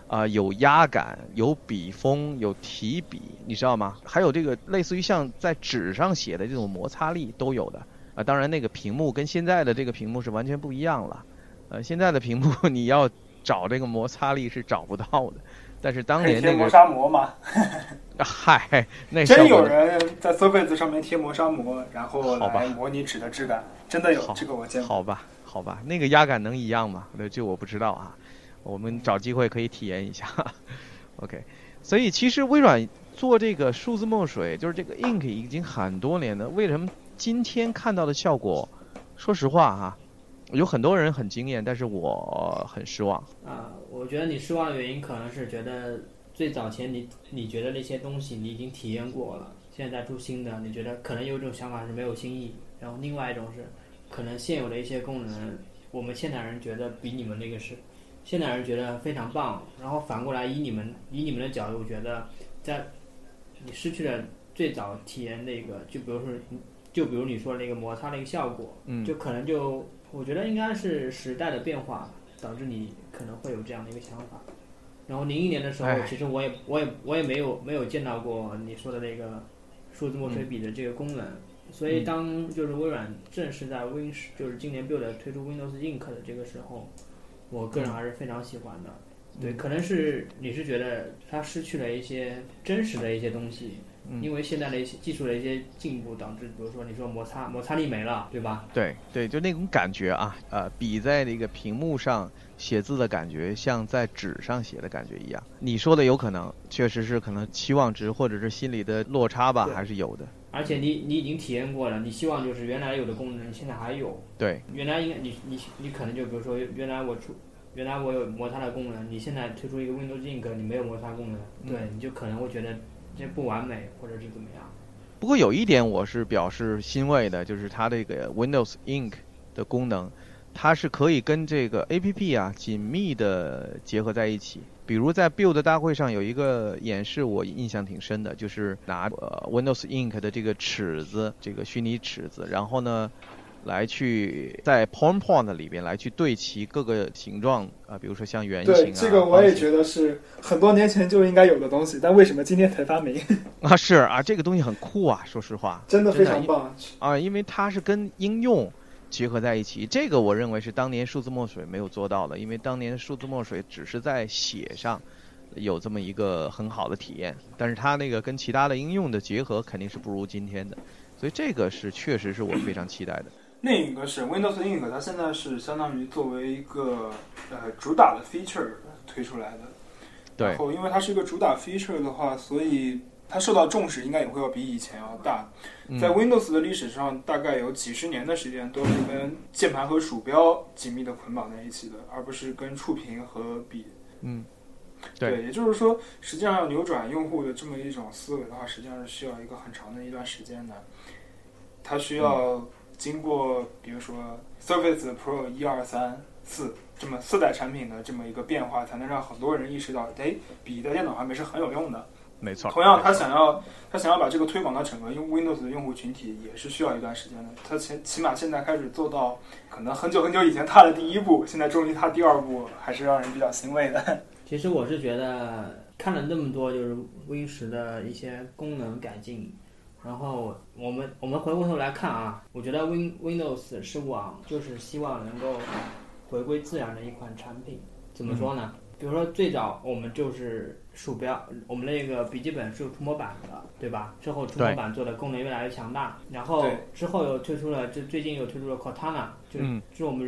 啊、有压感，有笔锋，有提笔，你知道吗？还有这个类似于像在纸上写的这种摩擦力都有的啊。当然，那个屏幕跟现在的这个屏幕是完全不一样了，呃，现在的屏幕 你要找这个摩擦力是找不到的，但是当年那个，砂膜嘛？嗨，那真有人在 Surface 上面贴磨砂膜，然后来模拟纸的质感，真的有这个我见过。好吧，好吧，那个压感能一样吗？那这我不知道啊，我们找机会可以体验一下。OK，所以其实微软做这个数字墨水，就是这个 Ink 已经很多年了，为什么今天看到的效果，说实话哈、有很多人很惊艳，但是我很失望。啊，我觉得你失望的原因可能是觉得最早前你你觉得那些东西你已经体验过了，现在出新的，你觉得可能有一种想法是没有新意，然后另外一种是可能现有的一些功能，我们现代人觉得比你们那个是现代人觉得非常棒，然后反过来以你们以你们的角度觉得在你失去了最早体验那个，就比如说就比如你说那个摩擦的一个效果，嗯，就可能就我觉得应该是时代的变化导致你可能会有这样的一个想法。然后零一年的时候，其实我也我也我也没有没有见到过你说的那个数字墨水笔的这个功能。所以当就是微软正式在 Win 十就是今年 Build 推出 Windows Ink 的这个时候，我个人还是非常喜欢的。对，可能是你是觉得它失去了一些真实的一些东西，嗯因为现在的一些技术的一些进步，导致比如说你说摩擦摩擦力没了，对吧？对对，就那种感觉啊，呃，笔在那个屏幕上写字的感觉，像在纸上写的感觉一样。你说的有可能，确实是可能期望值或者是心理的落差吧，还是有的。而且你你已经体验过了，你希望就是原来有的功能，你现在还有。对，原来应该你你你可能就比如说原来我出原来我有摩擦的功能，你现在推出一个 Windows Ink，你没有摩擦功能，嗯对，你就可能会觉得不完美，或者是怎么样。不过有一点我是表示欣慰的，就是它这个 Windows Ink 的功能，它是可以跟这个 APP 啊紧密的结合在一起。比如在 Build 大会上有一个演示，我印象挺深的，就是拿呃 Windows Ink 的这个尺子，这个虚拟尺子，然后呢，来去在 PowerPoint 里边来去对齐各个形状啊，比如说像圆形啊。对，这个我也觉得是很多年前就应该有的东西，但为什么今天才发明？啊是啊，这个东西很酷啊，说实话。真的非常棒。啊，因为它是跟应用结合在一起，这个我认为是当年数字墨水没有做到的，因为当年数字墨水只是在写上有这么一个很好的体验，但是它那个跟其他的应用的结合肯定是不如今天的，所以这个是确实是我非常期待的。另一个是 Windows Ink，它现在是相当于作为一个呃主打的 feature 推出来的。对然，后因为它是一个主打 feature 的话，所以它受到重视应该也会要比以前要大。在嗯，Windows 的历史上，大概有几十年的时间都是跟键盘和鼠标紧密的捆绑在一起的，而不是跟触屏和笔。嗯，对也就是说，实际上要扭转用户的这么一种思维的话，实际上是需要一个很长的一段时间的。它需要经过，比如说 Surface Pro 一二三四这么四代产品的这么一个变化，才能让很多人意识到，哎，笔在电脑上面是很有用的。没错。同样，他想要他想要把这个推广到整个用 Windows 的用户群体，也是需要一段时间的。他起起码现在开始做到，可能很久很久以前踏了第一步，现在终于踏第二步，还是让人比较欣慰的。其实我是觉得看了那么多就是 Win 十的一些功能改进，然后我们我们回过头来看啊，我觉得 Win Windows 是往就是希望能够回归自然的一款产品。怎么说呢？比如说最早我们就是鼠标，我们那个笔记本是有触摸板的，对吧？之后触摸板做的功能越来越强大，然后之后又推出了，就最近又推出了 Cortana，就、嗯就是我们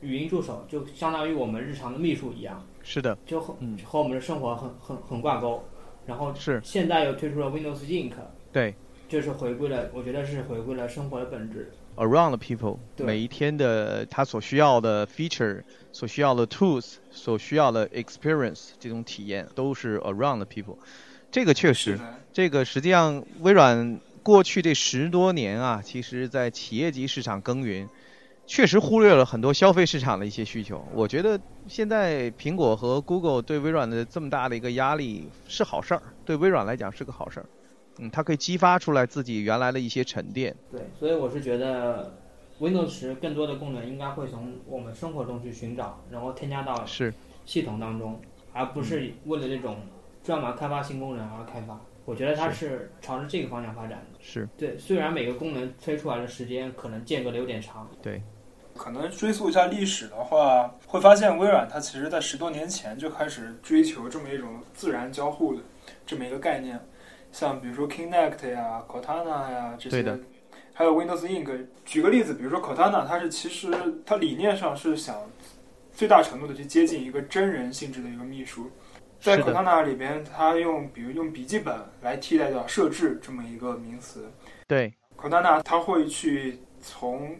语音助手，就相当于我们日常的秘书一样。是的，就和、嗯和我们的生活很很很挂钩。然后是现在又推出了 Windows Ink，对就是回归了，我觉得是回归了生活的本质。around the people，每一天的他所需要的 feature、所需要的 tools、所需要的 experience 这种体验都是 around the people，这个确实。这个实际上，微软过去这十多年啊，其实在企业级市场耕耘，确实忽略了很多消费市场的一些需求。我觉得现在苹果和 Google 对微软的这么大的一个压力是好事儿，对微软来讲是个好事儿。嗯，它可以激发出来自己原来的一些沉淀。对，所以我是觉得 Windows 十更多的功能应该会从我们生活中去寻找，然后添加到是，系统当中，而不是为了这种专门开发新功能而开发。我觉得它是朝着这个方向发展的。是，对，虽然每个功能推出来的时间可能间隔的有点长，对可能追溯一下历史的话，会发现微软它其实在十多年前就开始追求这么一种自然交互的这么一个概念，像比如说 Kinect 呀、Cortana 呀这些的，还有 Windows Ink。举个例子，比如说 Cortana，它是其实它理念上是想最大程度的去接近一个真人性质的一个秘书。在 Cortana 里边，它用比如用笔记本来替代掉设置这么一个名词，对，Cortana 它会去从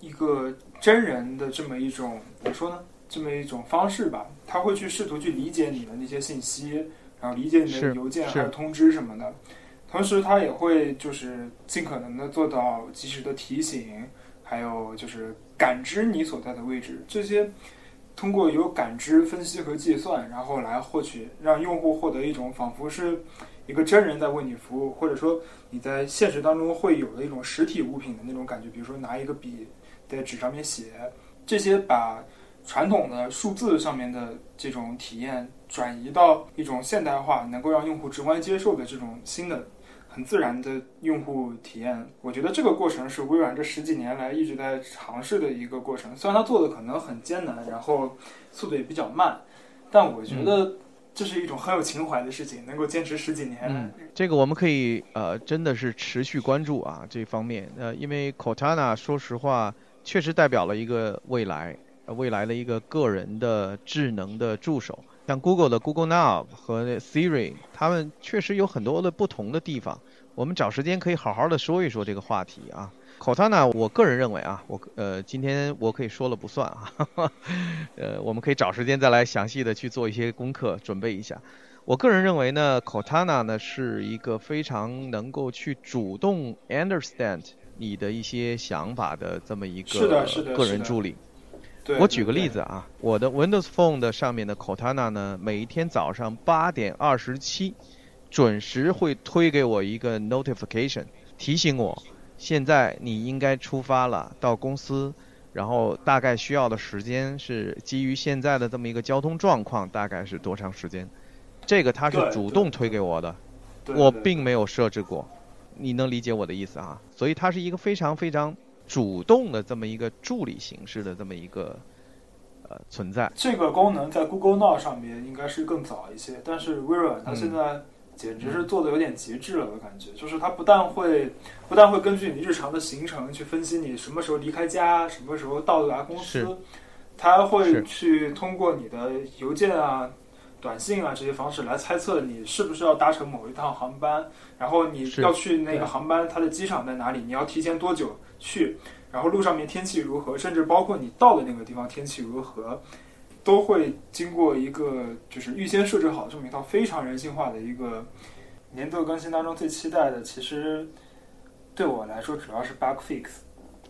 一个真人的这么一种怎么说呢？这么一种方式吧，它会去试图去理解你的那些信息，然后理解你的邮件是还有通知什么的。同时，它也会就是尽可能的做到及时的提醒，还有就是感知你所在的位置。这些通过有感知、分析和计算，然后来获取，让用户获得一种仿佛是一个真人在为你服务，或者说你在现实当中会有的一种实体物品的那种感觉。比如说拿一个笔在纸上面写，这些把传统的数字上面的这种体验转移到一种现代化，能够让用户直观接受的这种新的、很自然的用户体验。我觉得这个过程是微软这十几年来一直在尝试的一个过程。虽然它做的可能很艰难，然后速度也比较慢，但我觉得这是一种很有情怀的事情，能够坚持十几年。嗯这个我们可以呃，真的是持续关注啊这方面。呃，因为 Cortana 说实话，确实代表了一个未来，呃未来的一个个人的智能的助手。像 Google 的 Google Now 和 Siri，他们确实有很多的不同的地方。我们找时间可以好好的说一说这个话题啊。Cortana，我个人认为啊，我呃今天我可以说了不算啊，呃我们可以找时间再来详细的去做一些功课，准备一下。我个人认为呢，Cortana 呢是一个非常能够去主动 understand 你的一些想法的这么一个个是的人助理。对，我举个例子，啊，我的 Windows Phone 的上面的 Cortana 呢，每一天早上八点二十七，准时会推给我一个 notification，提醒我现在你应该出发了，到公司，然后大概需要的时间是基于现在的这么一个交通状况，大概是多长时间？这个它是主动推给我的，我并没有设置过，你能理解我的意思啊？所以它是一个非常非常主动的这么一个助理形式的这么一个呃存在。这个功能在 Google Now 上面应该是更早一些，但是微软它嗯现在简直是做的有点极致了，我感觉，就是它不但会不但会根据你日常的行程去分析你什么时候离开家，什么时候到达公司，它还会去通过你的邮件啊。短信啊这些方式来猜测你是不是要搭乘某一趟航班，然后你要去那个航班，它的机场在哪里？你要提前多久去？然后路上面天气如何，甚至包括你到的那个地方天气如何，都会经过一个就是预先设置好这么一套非常人性化的一个年度更新当中最期待的，其实对我来说主要是 bug fix。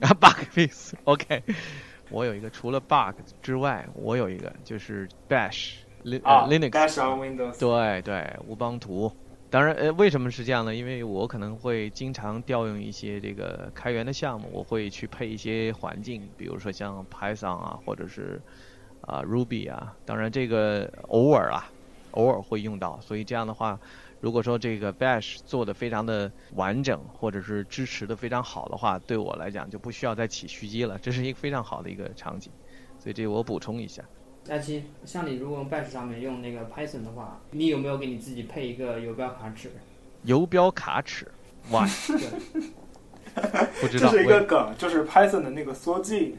啊，bug fix，OK，、我有一个除了 bug 之外，我有一个就是 bash Lin 啊呃 Linux，，Dash on Windows。对对，乌邦图。当然，呃，为什么是这样呢？因为我可能会经常调用一些这个开源的项目，我会去配一些环境，比如说像 Python 啊，或者是啊、Ruby 啊。当然，这个偶尔啊，偶尔会用到。所以这样的话，如果说这个 Bash 做的非常的完整，或者是支持的非常好的话，对我来讲就不需要再起续机了。这是一个非常好的一个场景。所以这个我补充一下。佳期，像你如果用 Bash 上面用那个 Python 的话，你有没有给你自己配一个游标卡尺？游标卡尺，哇，不知这道。是一个梗，就是 Python 的那个缩进，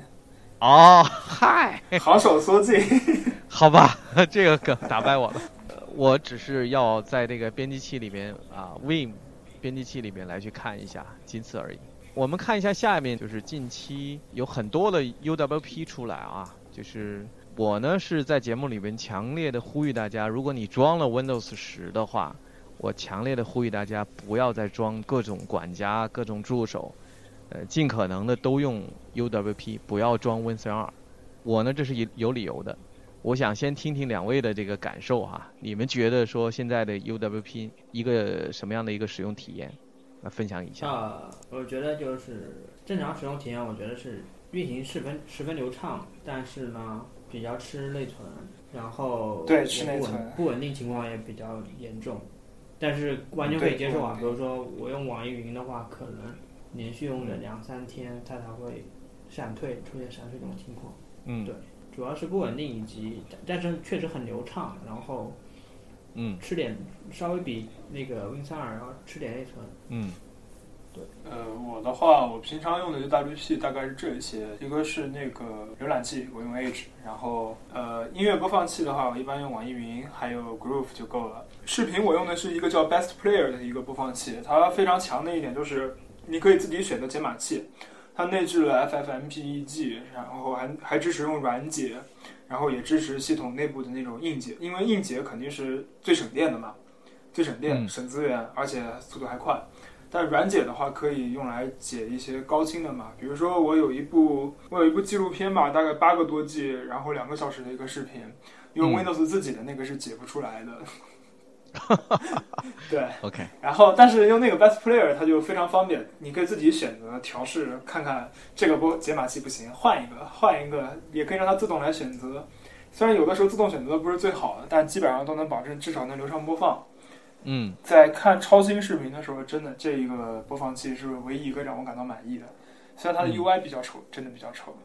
哦，嗨，好手缩进。好吧，这个梗打败我了。呃我只是要在这个编辑器里面啊，Vim 编辑器里面来去看一下，仅此而已。我们看一下下面，就是近期有很多的 UWP 出来啊，就是我呢是在节目里面强烈的呼吁大家，如果你装了 Windows 十的话，我强烈的呼吁大家不要再装各种管家、各种助手，呃，尽可能的都用 UWP，不要装 Win 3 2我呢这是有有理由的。我想先听听两位的这个感受哈，你们觉得说现在的 UWP 一个什么样的一个使用体验？来分享一下。啊，我觉得就是正常使用体验，我觉得是运行十分十分流畅，但是呢比较吃内存，然后不稳吃内存不稳定情况也比较严重，但是完全可以接受啊。比如说我用网易云的话，可能连续用了两三天，它才会闪退，出现闪退这种情况。嗯对主要是不稳定以及，但是确实很流畅，然后嗯吃点稍微比那个 Win 3 2要吃点内存。嗯呃，我的话，我平常用的就 W P，大概是这些，一个是那个浏览器，我用 Edge，然后呃，音乐播放器的话，我一般用网易云，还有 Groove 就够了。视频我用的是一个叫 Best Player 的一个播放器，它非常强的一点就是你可以自己选择解码器，它内置了 FFmpeg，然后还还支持用软解，然后也支持系统内部的那种硬解，因为硬解肯定是最省电的嘛，最省电、嗯省资源，而且速度还快。但软解的话，可以用来解一些高清的嘛，比如说我有一部我有一部纪录片吧，大概八个多 G，然后两个小时的一个视频，用嗯 Windows 自己的那个是解不出来的。对，，OK，然后但是用那个 Best Player 它就非常方便，你可以自己选择调试，看看这个播解码器不行，换一个，换一个，也可以让它自动来选择。虽然有的时候自动选择不是最好的，但基本上都能保证至少能流畅播放。嗯在看超清视频的时候，真的这一个播放器是唯一一个让我感到满意的。虽然它的嗯 UI 比较丑，真的比较丑。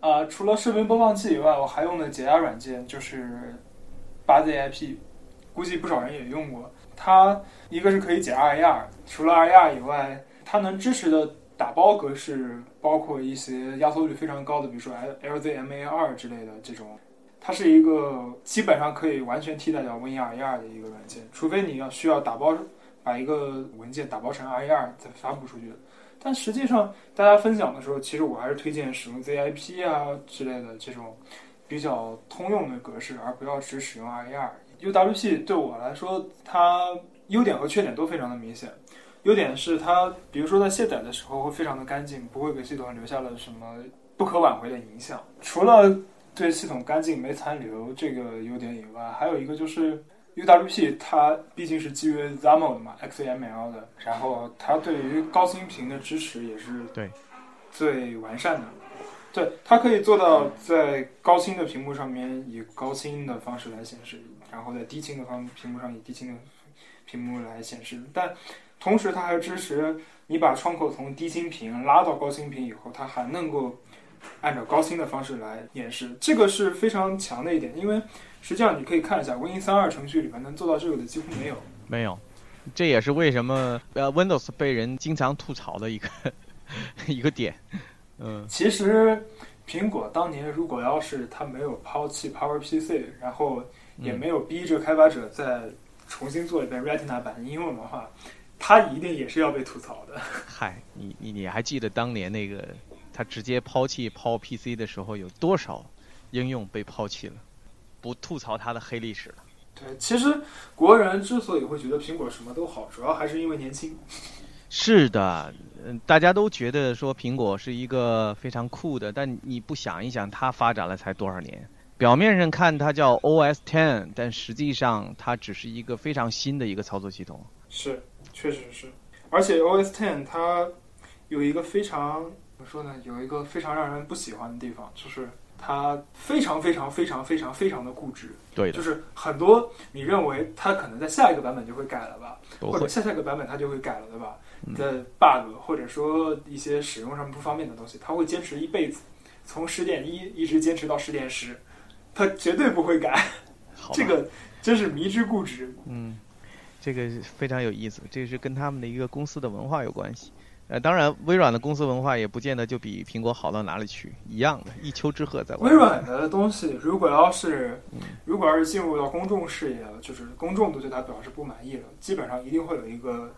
啊、除了视频播放器以外，我还用的解压软件就是八 ZIP，估计不少人也用过。它一个是可以解 RAR，除了 RAR 以外，它能支持的打包格式包括一些压缩率非常高的，比如说 LZMA2 之类的这种。它是一个基本上可以完全替代掉 WinRAR 的一个软件，除非你要需要打包把一个文件打包成 RAR 再发布出去。但实际上大家分享的时候，其实我还是推荐使用 ZIP 啊之类的这种比较通用的格式，而不要只使用 RAR。UWP 对我来说，它优点和缺点都非常的明显。优点是它，比如说在卸载的时候会非常的干净，不会给系统留下了什么不可挽回的影响。除了对系统干净没残留这个优点以外，还有一个就是 UWP 它毕竟是基于 XAML 的嘛，XAML 的，然后它对于高清屏的支持也是对最完善的。对，它可以做到在高清的屏幕上面以高清的方式来显示，然后在低清的方屏幕上以低清的屏幕来显示，但同时它还支持你把窗口从低清屏拉到高清屏以后，它还能够按照高清的方式来演示，这个是非常强的一点。因为实际上你可以看一下 Win 三二程序里面能做到这个的几乎没有。没有，这也是为什么呃 Windows 被人经常吐槽的一个 一个点。嗯，其实苹果当年如果要是它没有抛弃 PowerPC，然后也没有逼着开发者再重新做一遍 Retina 版应用的话，它一定也是要被吐槽的。嗨，你你你还记得当年那个他直接抛弃 PowerPC 的时候，有多少应用被抛弃了？不吐槽它的黑历史了。对，其实国人之所以会觉得苹果什么都好，主要还是因为年轻。是的，嗯，大家都觉得说苹果是一个非常酷的，但你不想一想，它发展了才多少年？表面上看它叫 OS Ten，但实际上它只是一个非常新的一个操作系统。是，确实是。而且 OS Ten 它有一个非常怎么说呢？有一个非常让人不喜欢的地方，就是他非常非常非常非常非常的固执。对的，就是很多你认为他可能在下一个版本就会改了吧，或者下下一个版本他就会改了，对吧？嗯的 bug 或者说一些使用上不方便的东西，他会坚持一辈子，从十点一一直坚持到十点十，他绝对不会改。这个真是迷之固执。嗯，这个是非常有意思，这是跟他们的一个公司的文化有关系。呃，当然，微软的公司文化也不见得就比苹果好到哪里去，一样的，一丘之貉在外。微软的东西，如果要是如果要是进入到公众视野了，就是公众都对它表示不满意了，基本上一定会有一个，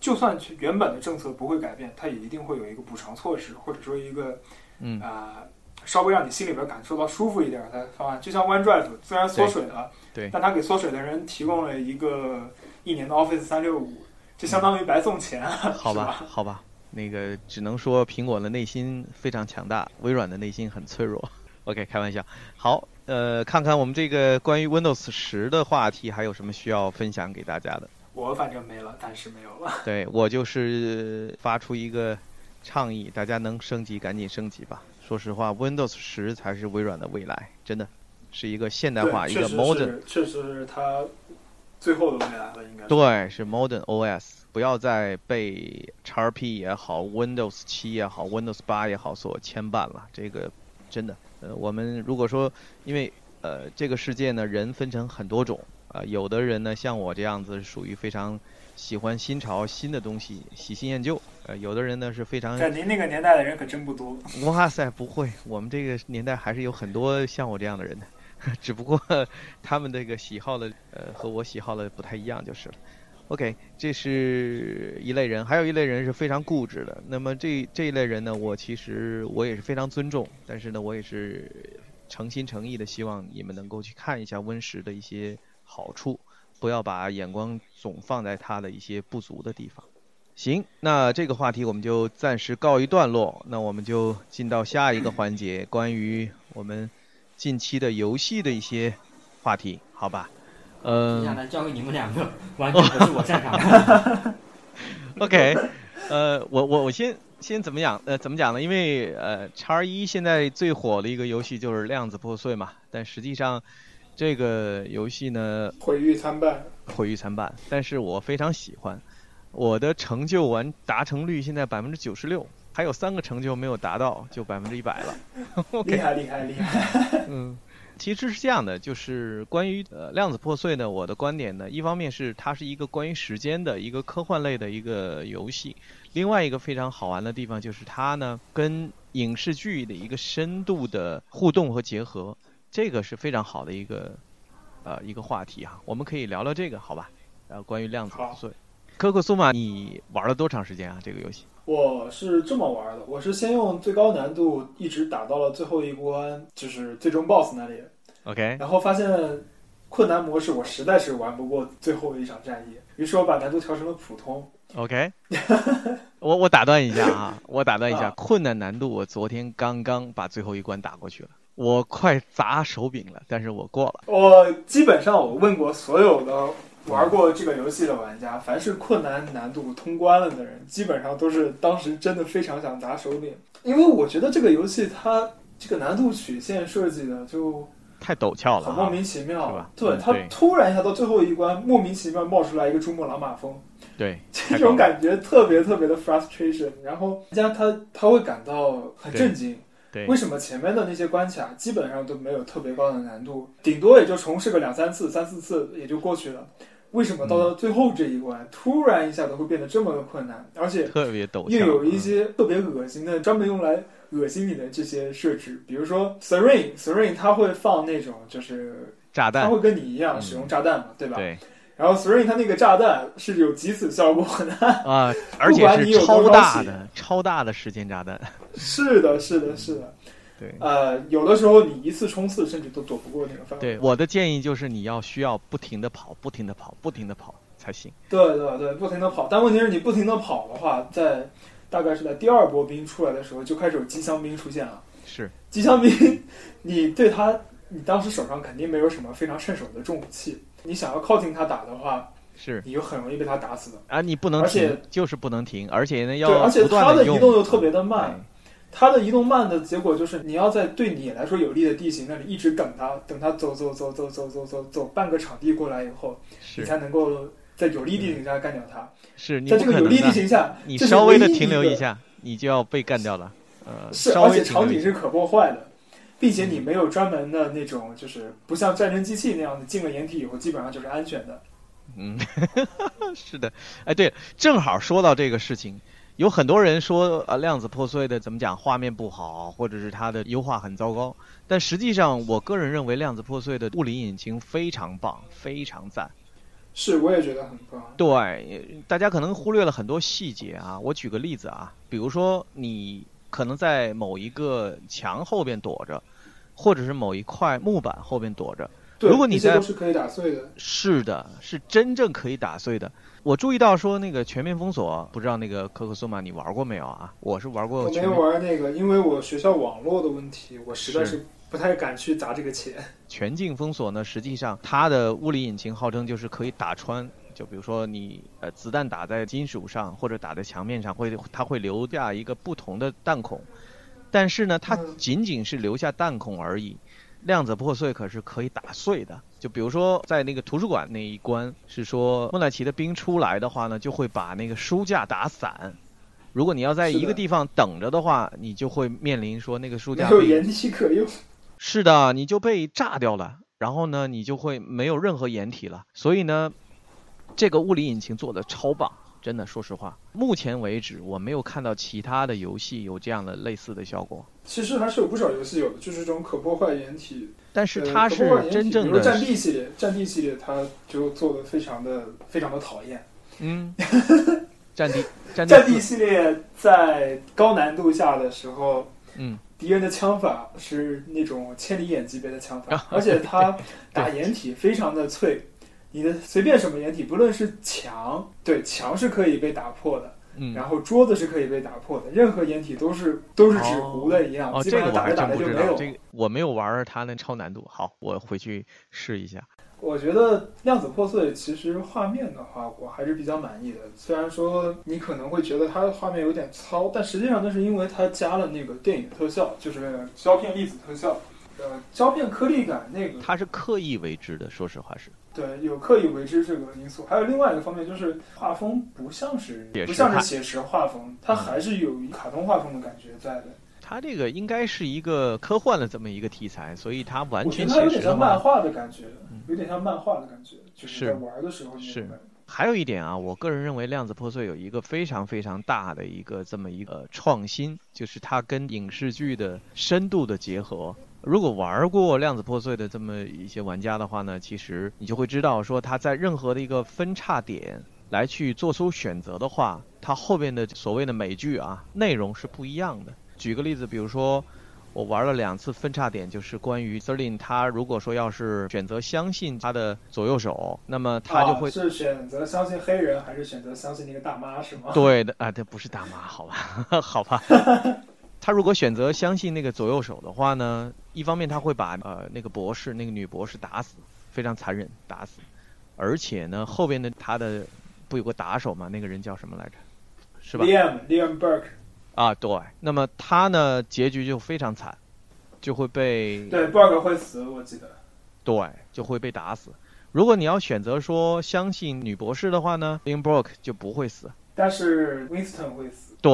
就算原本的政策不会改变，它也一定会有一个补偿措施，或者说一个嗯，啊、稍微让你心里边感受到舒服一点的方案。就像 OneDrive 虽然缩水了，对但它给缩水的人提供了一个一年的 Office 三六五，这相当于白送钱，好吧？好吧，那个只能说苹果的内心非常强大，微软的内心很脆弱。OK，开玩笑。好，呃，看看我们这个关于 Windows 十的话题还有什么需要分享给大家的。我反正没了，暂时没有了。对我就是发出一个倡议，大家能升级赶紧升级吧。说实话，Windows 十才是微软的未来，真的是一个现代化，一个 modern，是，确实是它最后的未来了，应该是。对，是 modern OS，不要再被 XP 也好，Windows 七也好，Windows 八也好所牵绊了。这个真的，呃，我们如果说，因为呃，这个世界呢，人分成很多种啊、有的人呢像我这样子，属于非常喜欢新潮、新的东西，喜新厌旧；呃，有的人呢是非常在您那个年代的人可真不多。哇塞，不会，我们这个年代还是有很多像我这样的人的，只不过 他们这个喜好的呃和我喜好的不太一样就是了。OK，这是一类人，还有一类人是非常固执的。那么这这一类人呢，我其实我也是非常尊重，但是呢，我也是诚心诚意的希望你们能够去看一下温食的一些好处，不要把眼光总放在它的一些不足的地方。行，那这个话题我们就暂时告一段落。那我们就进到下一个环节，关于我们近期的游戏的一些话题，好吧？呃接下嗯来交给你们两个，完全不是我擅长的。OK，呃，我我我先先怎么讲？呃，怎么讲呢？因为呃，叉一现在最火的一个游戏就是《量子破碎》嘛，但实际上这个游戏呢，毁誉参半，毁誉参半，但是我非常喜欢。我的成就完达成率现在百分之九十六，还有三个成就没有达到，就百分之一百了。厉害厉害厉害！嗯，其实是这样的，就是关于呃量子破碎呢，我的观点呢，一方面是它是一个关于时间的一个科幻类的一个游戏，另外一个非常好玩的地方就是它呢跟影视剧的一个深度的互动和结合，这个是非常好的一个呃一个话题哈，我们可以聊聊这个好吧？呃，关于量子破碎。可可苏玛，你玩了多长时间啊？这个游戏？我是这么玩的，我是先用最高难度一直打到了最后一关，就是最终 BOSS 那里。OK，然后发现困难模式我实在是玩不过最后一场战役，于是我把难度调成了普通。OK，我我打断一下啊，我打断一下，啊困难难度我昨天刚刚把最后一关打过去了，我快砸手柄了，但是我过了。我基本上我问过所有的玩过这个游戏的玩家，凡是困难难度通关了的人，基本上都是当时真的非常想砸手柄，因为我觉得这个游戏它这个难度曲线设计的就太陡峭了很莫啊！名其妙，对它突然一下到最后一关，莫名其妙冒出来一个珠穆朗玛峰，对，这种感觉特别特别的 frustration，然后人家他他会感到很震惊。对为什么前面的那些关卡基本上都没有特别高的难度，顶多也就重试个两三次、三四次也就过去了？为什么到了最后这一关，突然一下子会变得这么的困难，而且特别陡，又有一嗯。些特别恶心的，专门用来恶心你的这些设置，比如说 Serene Serene，它会放那种就是炸弹，它会跟你一样嗯。使用炸弹嘛，对吧？对。然后 Serene 它那个炸弹是有击死效果的，啊，而且是超大的、超大的时间炸弹。是的，是的，是的。对呃，有的时候你一次冲刺甚至都躲不过那个范围。对，我的建议就是你要需要不停的跑，不停的跑，不停的跑才行。对对对，不停的跑。但问题是你不停的跑的话，在大概是在第二波兵出来的时候，就开始有机枪兵出现了。是，机枪兵，你对他，你当时手上肯定没有什么非常趁手的重武器，你想要靠近他打的话，是你就很容易被他打死的。啊，你不能而且停，就是不能停，而且呢对，要而且不断他的移动又特别的慢对，它的移动慢的结果就是，你要在对你来说有利的地形那里一直等它，等它走走走走走走走走半个场地过来以后，你才能够在有利地形下干掉它。是，你在这个有利地形下，你稍微的停留一，下，你就要被干掉了。呃，是，而且场景是可破坏的，并且你没有专门的那种，就是不像战争机器那样的进了掩体以后基本上就是安全的。嗯，是的，哎，对，正好说到这个事情，有很多人说啊量子破碎的怎么讲画面不好，或者是它的优化很糟糕，但实际上我个人认为量子破碎的物理引擎非常棒，非常赞。是，我也觉得很棒。对，大家可能忽略了很多细节啊。我举个例子啊，比如说你可能在某一个墙后边躲着，或者是某一块木板后边躲着，对，如果你在都是可以打碎的。是的，是真正可以打碎的。我注意到说那个全面封锁，不知道那个可可索玛你玩过没有啊？我是玩过我没玩那个，因为我学校网络的问题，我实在是是不太敢去砸这个钱。全境封锁呢，实际上它的物理引擎号称就是可以打穿，就比如说你呃子弹打在金属上或者打在墙面上，会它会留下一个不同的弹孔，但是呢，它嗯仅仅是留下弹孔而已。量子破碎可是可以打碎的，就比如说在那个图书馆那一关，是说莫奈奇的兵出来的话呢，就会把那个书架打散。如果你要在一个地方等着的话，你就会面临说那个书架没有掩体可用。是的，你就被炸掉了，然后呢，你就会没有任何掩体了。所以呢，这个物理引擎做的超棒，真的，说实话，目前为止我没有看到其他的游戏有这样的类似的效果。其实还是有不少游戏有的，就是这种可破坏掩体。但是呃它是真正比如说战，地系列，战地系列它就做的非常的非常的讨厌。嗯，战地，战战地地，系列在高难度下的时候，嗯，敌人的枪法是那种千里眼级别的枪法，而且它打掩体非常的脆。你的随便什么掩体，不论是墙，对墙是可以被打破的，嗯，然后桌子是可以被打破的，任何掩体都是都是纸糊的一样，哦，基这本上打着打个我还真着就没有。不知道，这个我没有玩儿它那超难度。好，我回去试一下。我觉得量子破碎其实画面的话，我还是比较满意的。虽然说你可能会觉得它的画面有点糙，但实际上那是因为它加了那个电影特效，就是胶片粒子特效。呃，胶片颗粒感那个，它是刻意为之的，说实话是。对，有刻意为之这个因素。还有另外一个方面就是画风不像是写实不像是写实画风，它还是有卡通画风的感觉在的。它这个应该是一个科幻的这么一个题材，所以它完全得它有点写实，像漫画的感觉嗯，有点像漫画的感觉，就是是在玩的时候是。还有一点啊，我个人认为《量子破碎》有一个非常非常大的一个这么一个创新，就是它跟影视剧的深度的结合。如果玩过《量子破碎》的这么一些玩家的话呢，其实你就会知道说他在任何的一个分叉点，来去做出选择的话，他后边的所谓的美剧啊内容是不一样的。举个例子，比如说我玩了两次分叉点，就是关于 s e r l i n 他如果说要是选择相信他的左右手，那么他就会、啊是选择相信黑人，还是选择相信那个大妈是吗？对的啊，这不是大妈，好吧，好吧。他如果选择相信那个左右手的话呢，一方面他会把呃那个博士那个女博士打死，非常残忍打死，而且呢后边的他的不有个打手吗？那个人叫什么来着？是吧？Liam Liam Burke，啊，对。那么他呢结局就非常惨，就会被对 Burke 会死，我记得。对就会被打死。如果你要选择说相信女博士的话呢 l i a m Brook 就不会死。但是 Winston 会死，对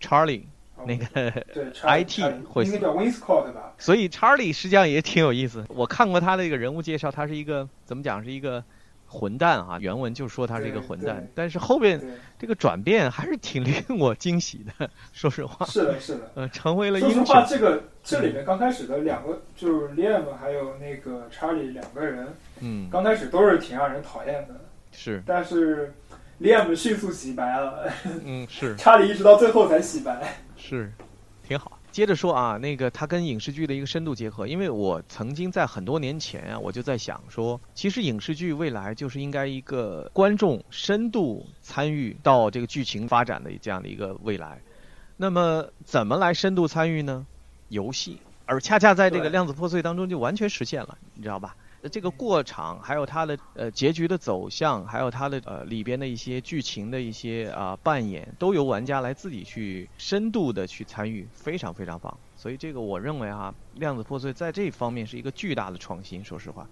，Charlie 哦那个。对 IT 会死应该叫 Winscott 吧？所以查理实际上也挺有意思。我看过他的一个人物介绍，他是一个怎么讲是一个混蛋啊，原文就说他是一个混蛋但是后边，这个转变还是挺令我惊喜的。说实话，是的，是的。呃，成为了说实英话，这个这里面刚开始的两个就是 Liam 还有那个 Charlie 两个人，嗯，刚开始都是挺让人讨厌的，是，但是 Liam 迅速洗白了嗯，是，Charlie 一直到最后才洗白。是，挺好。接着说啊，那个它跟影视剧的一个深度结合，因为我曾经在很多年前啊，我就在想说，其实影视剧未来就是应该一个观众深度参与到这个剧情发展的这样的一个未来。那么怎么来深度参与呢？游戏，而恰恰在这个量子破碎当中就完全实现了，你知道吧？这个过场，还有它的呃结局的走向，还有它的呃里边的一些剧情的一些啊、扮演，都由玩家来自己去深度的去参与，非常非常棒。所以这个我认为啊，量子破碎在这方面是一个巨大的创新。说实话，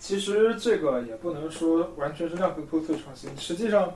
其实这个也不能说完全是量子破碎创新，实际上。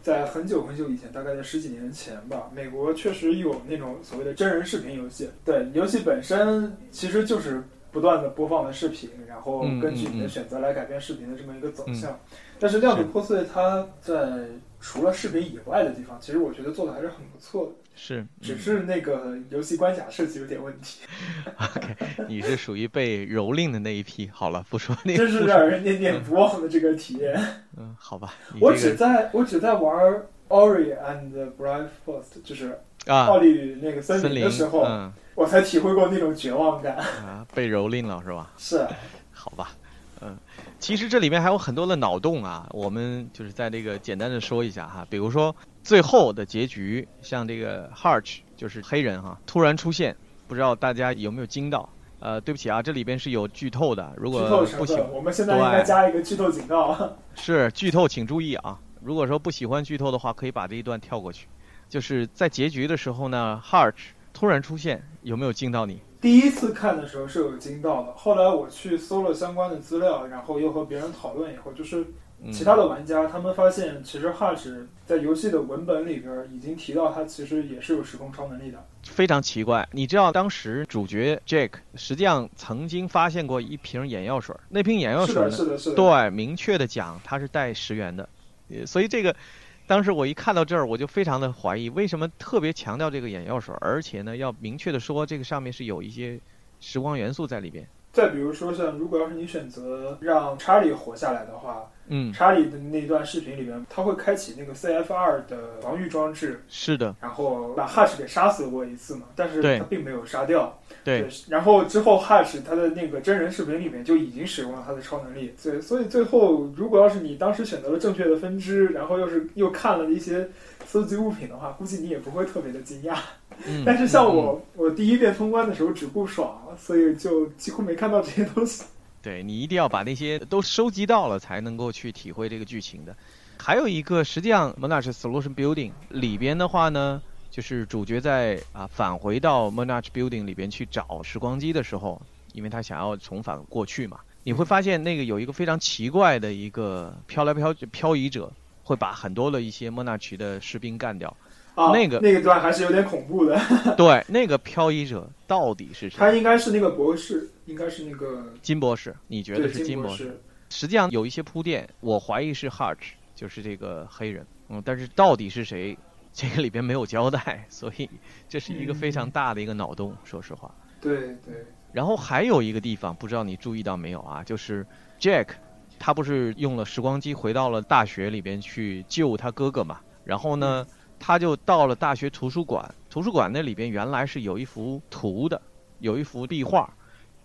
在很久很久以前，大概在十几年前吧，美国确实有那种所谓的真人视频游戏。对，游戏本身其实就是不断的播放的视频，然后嗯根据你的选择来改变视频的这么一个走向。但是量子破碎它在除了视频以外的地方，其实我觉得做的还是很不错的，是，只嗯是那个游戏关卡设计有点问题，OK，你是属于被蹂躏的那一批。好了，不说那个，真是让人念念不忘的这个体验。嗯，好吧，我这个只在我只在玩 Ori and the Blind Forest，就是啊奥利与那个森森林林的时候，嗯我才体会过那种绝望感。啊，被蹂躏了是吧？是，好吧，嗯，其实这里面还有很多的脑洞啊，我们就是在这个简单的说一下哈，比如说最后的结局，像这个 Harch 就是黑人哈，突然出现，不知道大家有没有惊到？呃，对不起啊，这里边是有剧透的，如果不行，我们现在应该加一个剧透警告。是剧透，请注意啊！如果说不喜欢剧透的话，可以把这一段跳过去。就是在结局的时候呢，Harch 突然出现，有没有惊到你？第一次看的时候是有惊到的，后来我去搜了相关的资料，然后又和别人讨论以后，就是嗯其他的玩家他们发现，其实 Hush 在游戏的文本里边已经提到他其实也是有时空超能力的。非常奇怪，你知道当时主角 Jake 实际上曾经发现过一瓶眼药水，那瓶眼药水呢，是的，是的。对，明确的讲它是带十元的，呃所以这个当时我一看到这儿，我就非常的怀疑，为什么特别强调这个眼药水，而且呢要明确的说这个上面是有一些时光元素在里边。再比如说，像如果要是你选择让查理活下来的话，嗯，查理的那段视频里面，他会开启那个 CFR 的防御装置，是的，然后把 Hush 给杀死过一次嘛，但是他并没有杀掉。对，然后之后 Hush 他的那个真人视频里面就已经使用了他的超能力，对，所以最后如果要是你当时选择了正确的分支，然后又是又看了一些搜集物品的话，估计你也不会特别的惊讶。嗯，但是像嗯我，我第一遍通关的时候只顾爽，所以就几乎没看到这些东西。对你一定要把那些都收集到了，才能够去体会这个剧情的。还有一个，实际上 Monarch Solution Building 里边的话呢，就是主角在啊返回到 Monarch Building 里边去找时光机的时候，因为他想要重返过去嘛，你会发现那个有一个非常奇怪的一个飘来飘漂移者，会把很多的一些 Monarch 的士兵干掉。啊，那个那个段还是有点恐怖的。对，那个漂移者到底是谁他？应该是那个博士，应该是那个金博士，你觉得是金博士？博士。实际上有一些铺垫，我怀疑是 Harch，就是这个黑人，嗯，但是到底是谁，这个里边没有交代，所以这是一个非常大的一个脑洞，说实话。对对，然后还有一个地方，不知道你注意到没有啊，就是 Jack，他不是用了时光机回到了大学里边去救他哥哥嘛？然后呢，他就到了大学图书馆，图书馆那里边原来是有一幅图的，有一幅壁画。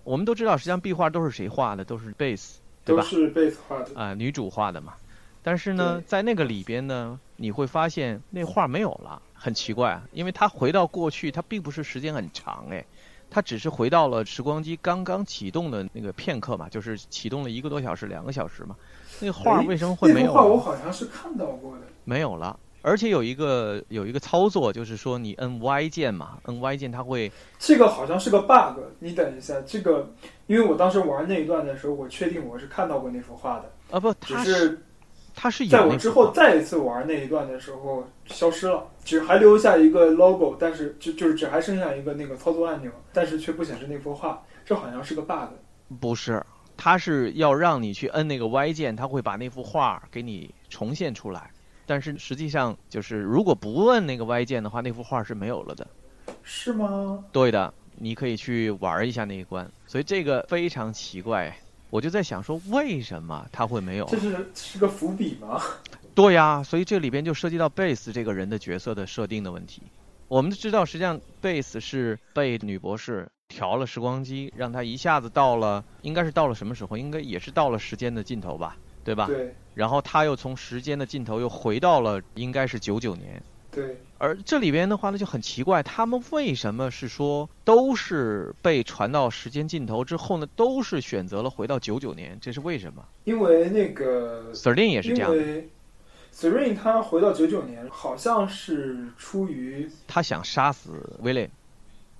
我们都知道，实际上壁画都是谁画的？都是贝斯，对吧？都是贝斯画的。啊、女主画的嘛。但是呢，在那个里边呢，你会发现那画没有了，很奇怪啊，因为他回到过去，他并不是时间很长哎，它只是回到了时光机刚刚启动的那个片刻嘛，就是启动了一个多小时、两个小时嘛。那个画哎为什么会没有那幅画我？好像是看到过的。没有了。而且有一个有一个操作，就是说你摁 Y 键嘛，摁 Y 键它会这个好像是个 bug，你等一下，这个因为我当时玩那一段的时候，我确定我是看到过那幅画的，啊不，只它是它是有在我之后再一次玩那一段的时候消失了，只还留下一个 logo，但是就就是只还剩下一个那个操作按钮，但是却不显示那幅画，这好像是个 bug。不是，它是要让你去摁那个 Y 键，它会把那幅画给你重现出来。但是实际上就是，如果不摁那个 Y 键的话，那幅画是没有了的。是吗？对的，你可以去玩一下那一关。所以这个非常奇怪，我就在想说，为什么他会没有？这是是个伏笔吗？对呀，所以这里边就涉及到贝斯这个人的角色的设定的问题。我们知道，实际上贝斯是被女博士调了时光机，让他一下子到了，应该是到了什么时候？应该也是到了时间的尽头吧，对吧？对然后他又从时间的尽头又回到了应该是九九年。对，而这里边的话呢就很奇怪，他们为什么是说都是被传到时间尽头之后呢，都是选择了回到九九年？这是为什么因为那个 s e r i n 也是这样的，因为 Serene 他回到九九年，好像是出于他想杀死威廉。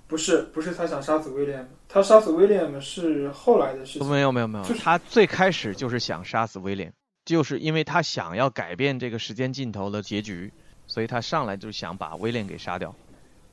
不是不是他想杀死威廉，他杀死威廉是后来的事情。没有没有没有就，是他最开始就是想杀死威廉，就是因为他想要改变这个时间尽头的结局，所以他上来就想把威廉给杀掉。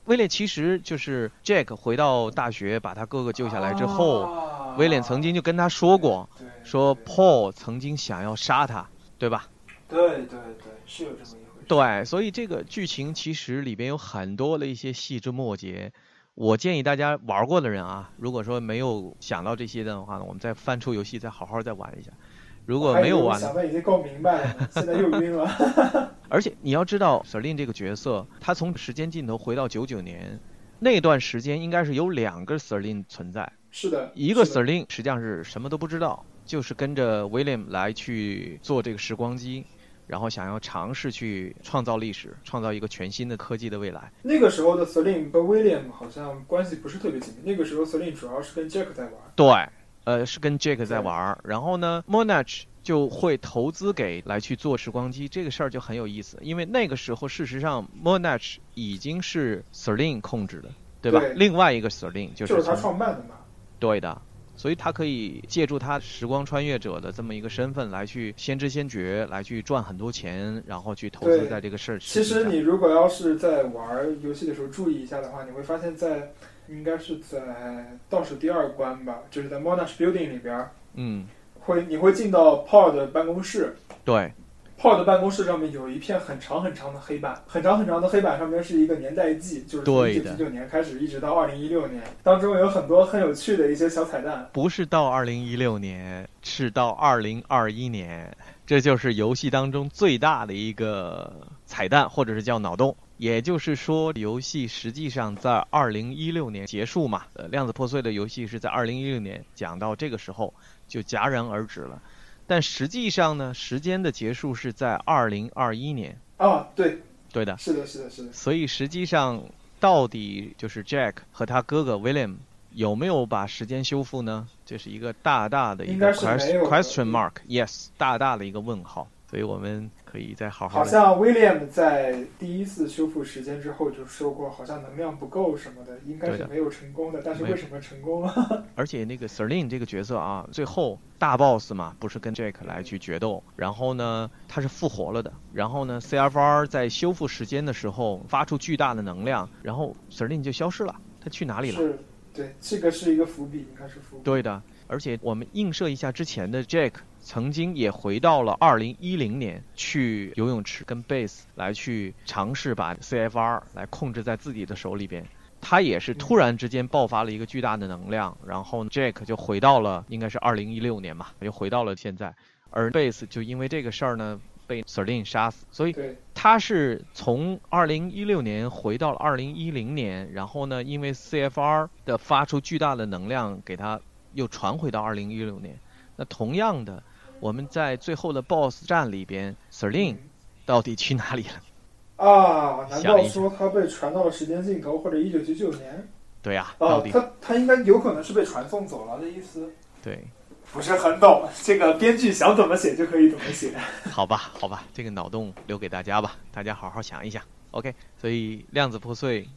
威廉其实就是 Jack 回到大学把他哥哥救下来之后，啊威廉曾经就跟他说过，说 Paul 曾经想要杀他，对吧？对对对，是有这么一回事。对，所以这个剧情其实里边有很多的一些细枝末节。我建议大家玩过的人啊，如果说没有想到这些的话呢，我们再翻出游戏再好好再玩一下。如果没有玩想的已经够明白了，现在又晕了。而且你要知道 s e r l i n 这个角色，他从时间尽头回到九九年那段时间，应该是有两个 s e r l i n 存在，是的，一个是 s e 的 r l i n 实际上是什么都不知道，就是跟着 William 来去做这个时光机，然后想要尝试去创造历史，创造一个全新的科技的未来。那个时候的 Celine 跟 William 好像关系不是特别紧密。那个时候 Celine 主要是跟 Jack 在玩。对，呃，是跟 Jake 在玩儿，然后呢，Monarch 就会投资给来去做时光机，这个事儿就很有意思，因为那个时候事实上 Monarch 已经是 Serling 控制的，对吧？对另外一个 Serling 就就是是他创办的嘛。对的，所以他可以借助他时光穿越者的这么一个身份来去先知先觉，来去赚很多钱，然后去投资在这个事儿。其实你如果要是在玩游戏的时候注意一下的话，你会发现在应该是在倒数第二关吧，就是在 Monash Building 里边嗯，会你会进到 Paul 的办公室。对 Paul 的办公室上面有一片很长很长的黑板，很长很长的黑板上面是一个年代记，就是从一九九九年开始一直到二零一六年，当中有很多很有趣的一些小彩蛋。不是到二零一六年，是到二零二一年，这就是游戏当中最大的一个彩蛋，或者是叫脑洞。也就是说，游戏实际上在二零一六年结束嘛，呃，量子破碎的游戏是在二零一六年讲到这个时候就戛然而止了，但实际上呢，时间的结束是在二零二一年，啊，对，对的。是的，是的，是的。所以实际上，到底就是 Jack 和他哥哥 William 有没有把时间修复呢？这是一个大大的一个 question mark，yes，大大的一个问号。所以我们可以再好好。好像 William 在第一次修复时间之后就说过，好像能量不够什么的，应该是没有成功的。但是为什么成功了？而且那个 Serlin 这个角色啊，最后大 boss 嘛，不是跟 Jack 来去决斗，然后呢，他是复活了的。然后呢，CFR 在修复时间的时候发出巨大的能量，然后 Serlin 就消失了，他去哪里了？是，对，这个是一个伏笔，应该是伏笔。对的，而且我们映射一下之前的 Jack，曾经也回到了二零一零年，去游泳池跟 Base 来去尝试把 CFR 来控制在自己的手里边。他也是突然之间爆发了一个巨大的能量，然后 Jack 就回到了应该是二零一六年嘛，又回到了现在。而 Base 就因为这个事儿呢被 Serlin 杀死，所以，他是从二零一六年回到了二零一零年，然后呢，因为 CFR 的发出巨大的能量，给他又传回到二零一六年。那同样的，我们在最后的 BOSS 战里边，Serlin 到底去哪里了？啊，难道想说他被传到了时间尽头，或者一九九九年？对呀、底他他应该有可能是被传送走了的意思。对，不是很懂，这个编剧想怎么写就可以怎么写。好吧，好吧，这个脑洞留给大家吧，大家好好想一想。OK，所以量子破碎，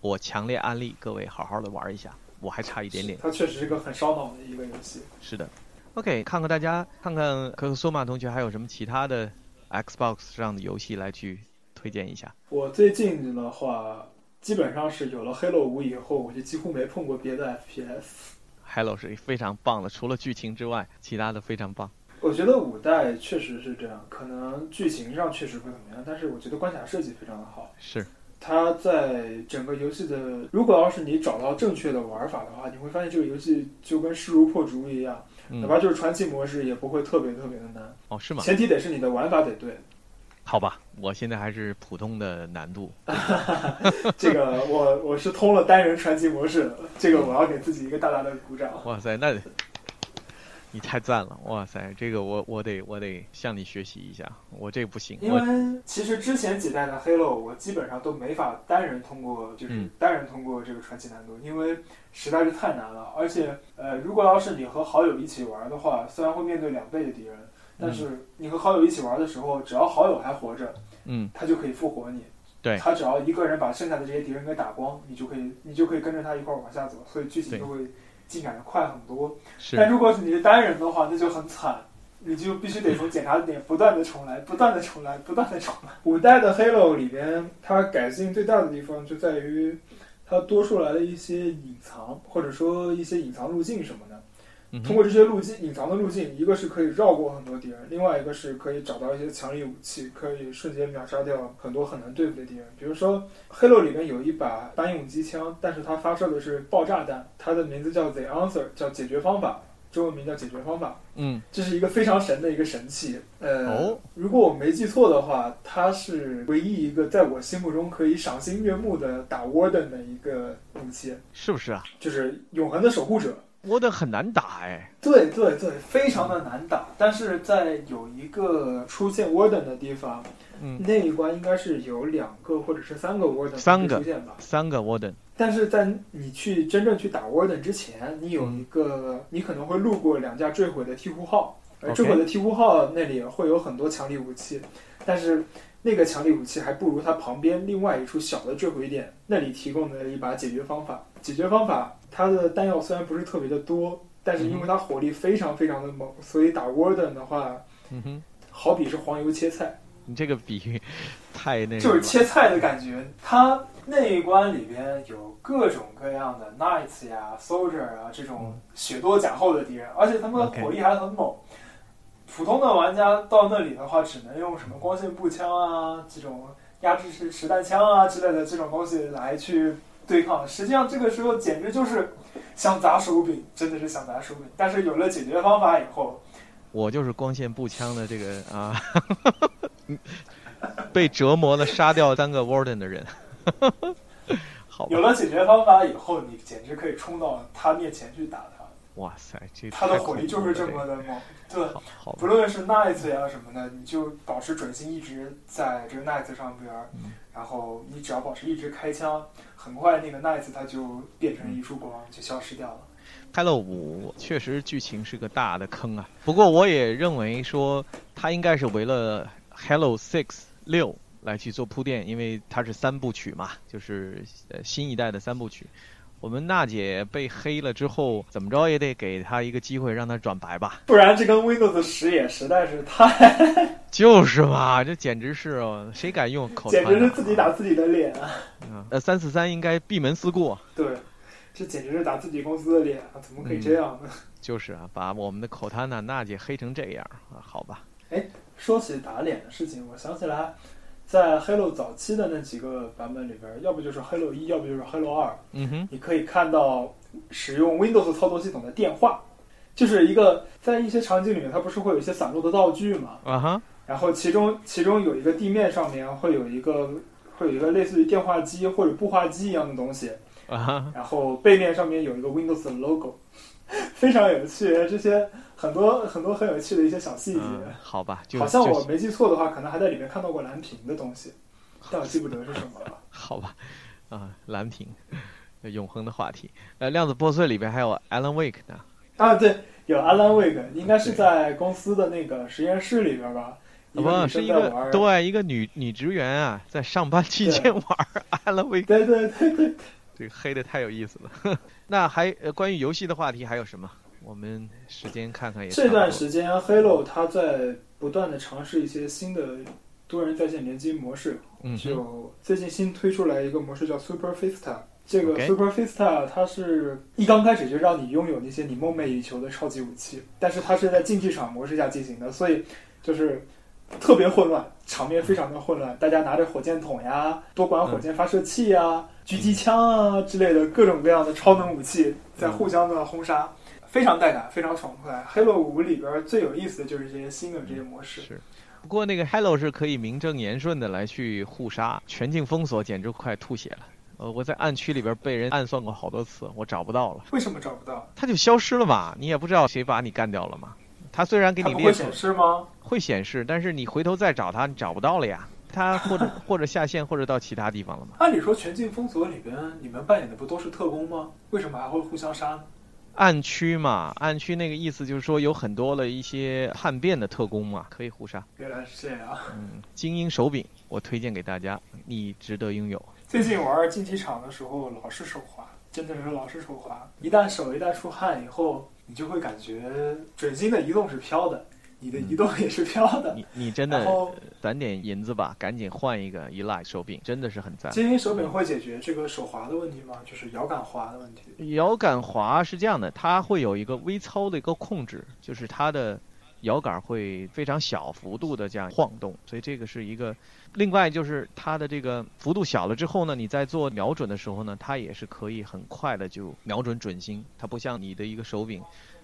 我强烈安利各位好好的玩一下，我还差一点点。它确实是个很烧脑的一个游戏。是的，OK，看看大家，看看可可索马同学还有什么其他的 Xbox 上的游戏来去推荐一下。我最近的话，基本上是有了 Halo 五以后，我就几乎没碰过别的 FPS。Hello 是非常棒的，除了剧情之外，其他的非常棒。我觉得五代确实是这样，可能剧情上确实不怎么样，但是我觉得关卡设计非常的好。是，它在整个游戏的，如果要是你找到正确的玩法的话，你会发现这个游戏就跟势如破竹一样，哪嗯，怕就是传奇模式也不会特别特别的难，哦，是吗？前提得是你的玩法得对。好吧，我现在还是普通的难度。这个我我是通了单人传奇模式，这个我要给自己一个大大的鼓掌。哇塞，那你太赞了！哇塞，这个我我得我得向你学习一下，我这个不行。因为其实之前几代的 Halo 我基本上都没法单人通过，就是嗯单人通过这个传奇难度，因为实在是太难了。而且呃，如果要是你和好友一起玩的话，虽然会面对两倍的敌人，但是你和好友一起玩的时候，只要好友还活着，嗯，他就可以复活你。对他只要一个人把剩下的这些敌人给打光，你就可以你就可以跟着他一块儿往下走，所以剧情就会进展的快很多。是但如果你是单人的话，那就很惨，你就必须得从检查点不断的重来，不断的重来，不断的重来。五代的 Halo 里边，它改进最大的地方就在于它多出来了一些隐藏，或者说一些隐藏路径什么的。通过这些路径隐藏的路径，一个是可以绕过很多敌人，另外一个是可以找到一些强力武器，可以瞬间秒杀掉很多很难对付的敌人。比如说《Halo》里面有一把单用机枪，但是它发射的是爆炸弹，它的名字叫 The Answer，叫解决方法，中文名叫解决方法。嗯这是一个非常神的一个神器。呃，哦如果我没记错的话，它是唯一一个在我心目中可以赏心悦目的打 Warden 的一个武器，是不是啊？就是永恒的守护者。我的很难打哎。对对对，非常的难打，但是在有一个出现 Warden 的地方，嗯，那一关应该是有两个或者是三个 Warden 三个出现吧。三个 Warden。但是在你去真正去打 Warden 之前，你有一个，你可能会路过两架坠毁的鹈鹕号，而坠毁的鹈鹕号那里会有很多强力武器，但是那个强力武器还不如它旁边另外一处小的坠毁点那里提供的一把解决方法。解决方法它的弹药虽然不是特别的多，但是因为它火力非常非常的猛，所以打 Warden 的话，嗯哼，好比是黄油切菜。你这个比喻太那就是。切菜的感觉。它那一关里边有各种各样的 knights 呀、soldier 啊这种血多甲厚的敌人，而且他们的火力还很猛。普通的玩家到那里的话，只能用什么光线步枪啊、这种压制式实弹枪啊之类的这种东西来去对抗。实际上这个时候简直就是想砸手柄，真的是想砸手柄。但是有了解决方法以后，我就是光线步枪的这个啊，被折磨的杀掉三个 Warden 的人。好吧有，了解决方法以后，你简直可以冲到他面前去打他。哇塞，这他的太火力就是这么的猛。对，不论是 Knight 呀什么的，你就保持准心一直在这个 Knight 上边儿，嗯然后你只要保持一直开枪，很快那个 Knight 它就变成一束光，就消失掉了。Hello 五确实剧情是个大的坑啊，不过我也认为说它应该是为了 Hello Six 六来去做铺垫，因为它是三部曲嘛，就是呃新一代的三部曲。我们娜姐被黑了之后，怎么着也得给她一个机会，让她转白吧。不然这跟 Windows 十也实在是太，就是嘛，这简直是哦，谁敢用口 简直是自己打自己的脸啊！啊呃，三四三应该闭门思过，对，这简直是打自己公司的脸啊！怎么可以这样呢？就是啊，把我们的口滩娜娜姐黑成这样啊，好吧，哎说起打脸的事情，我想起来，在 Halo 早期的那几个版本里边，要不就是 Halo 一，要不就是 Halo 二。嗯哼，你可以看到使用 Windows 操作系统的电话，就是一个在一些场景里面，它不是会有一些散落的道具嘛？啊哈，然后其中其中有一个地面上面会有一个会有一个类似于电话机或者步话机一样的东西，啊哈，然后背面上面有一个 Windows 的 logo，非常有趣。这些很多很多很有趣的一些小细节。嗯，好吧，就好像我没记错的话，可能还在里面看到过蓝屏的东西，但我记不得是什么了。好吧，啊，蓝屏，永恒的话题。呃，量子破碎里边还有 Alan Wake 呢，啊，对，有 Alan Wake，应该是在公司的那个实验室里边吧？一个女不是一个。对一个女女职员啊，在上班期间玩 Alan Wake，对对对对，这个黑的太有意思了。那还呃关于游戏的话题还有什么？我们时间看看也这段时间 Halo 它在不断的尝试一些新的多人在线联机模式，嗯就最近新推出来一个模式叫 Super Fista。这个 Super Fista 它是一刚开始就让你拥有那些你梦寐以求的超级武器，但是它是在竞技场模式下进行的，所以就是特别混乱，场面非常的混乱，大家拿着火箭筒呀、多管火箭发射器呀、狙击枪啊之类的各种各样的超能武器在互相的轰杀，非常带感，非常爽快。Halo 五里边最有意思的就是这些新的这些模式。是。不过那个 Hello 是可以名正言顺的来去互杀，全境封锁简直快吐血了。呃，我在暗区里边被人暗算过好多次，我找不到了，为什么找不到？它就消失了嘛，你也不知道谁把你干掉了嘛。它虽然给你列出会显示吗？会显示，但是你回头再找它，你找不到了呀。它或者或者下线，或者到其他地方了吗。按理说，全境封锁里边你们扮演的不都是特工吗？为什么还会互相杀呢？暗区嘛，暗区那个意思就是说有很多的一些叛变的特工嘛，可以互杀。原来是这样。嗯，精英手柄我推荐给大家，你值得拥有。最近玩竞技场的时候，老是手滑，真的是老是手滑。一旦手一旦出汗以后，你就会感觉准心的移动是飘的，你的移动也是飘的。你你真的攒点银子吧，赶紧换一个 Elite 手柄，真的是很赞。精英手柄会解决这个手滑的问题吗？就是摇杆滑的问题。摇杆滑是这样的，它会有一个微操的一个控制，就是它的摇杆会非常小幅度的这样晃动，所以这个是一个。另外就是它的这个幅度小了之后呢，你在做瞄准的时候呢，它也是可以很快的就瞄准准星，它不像你的一个手柄，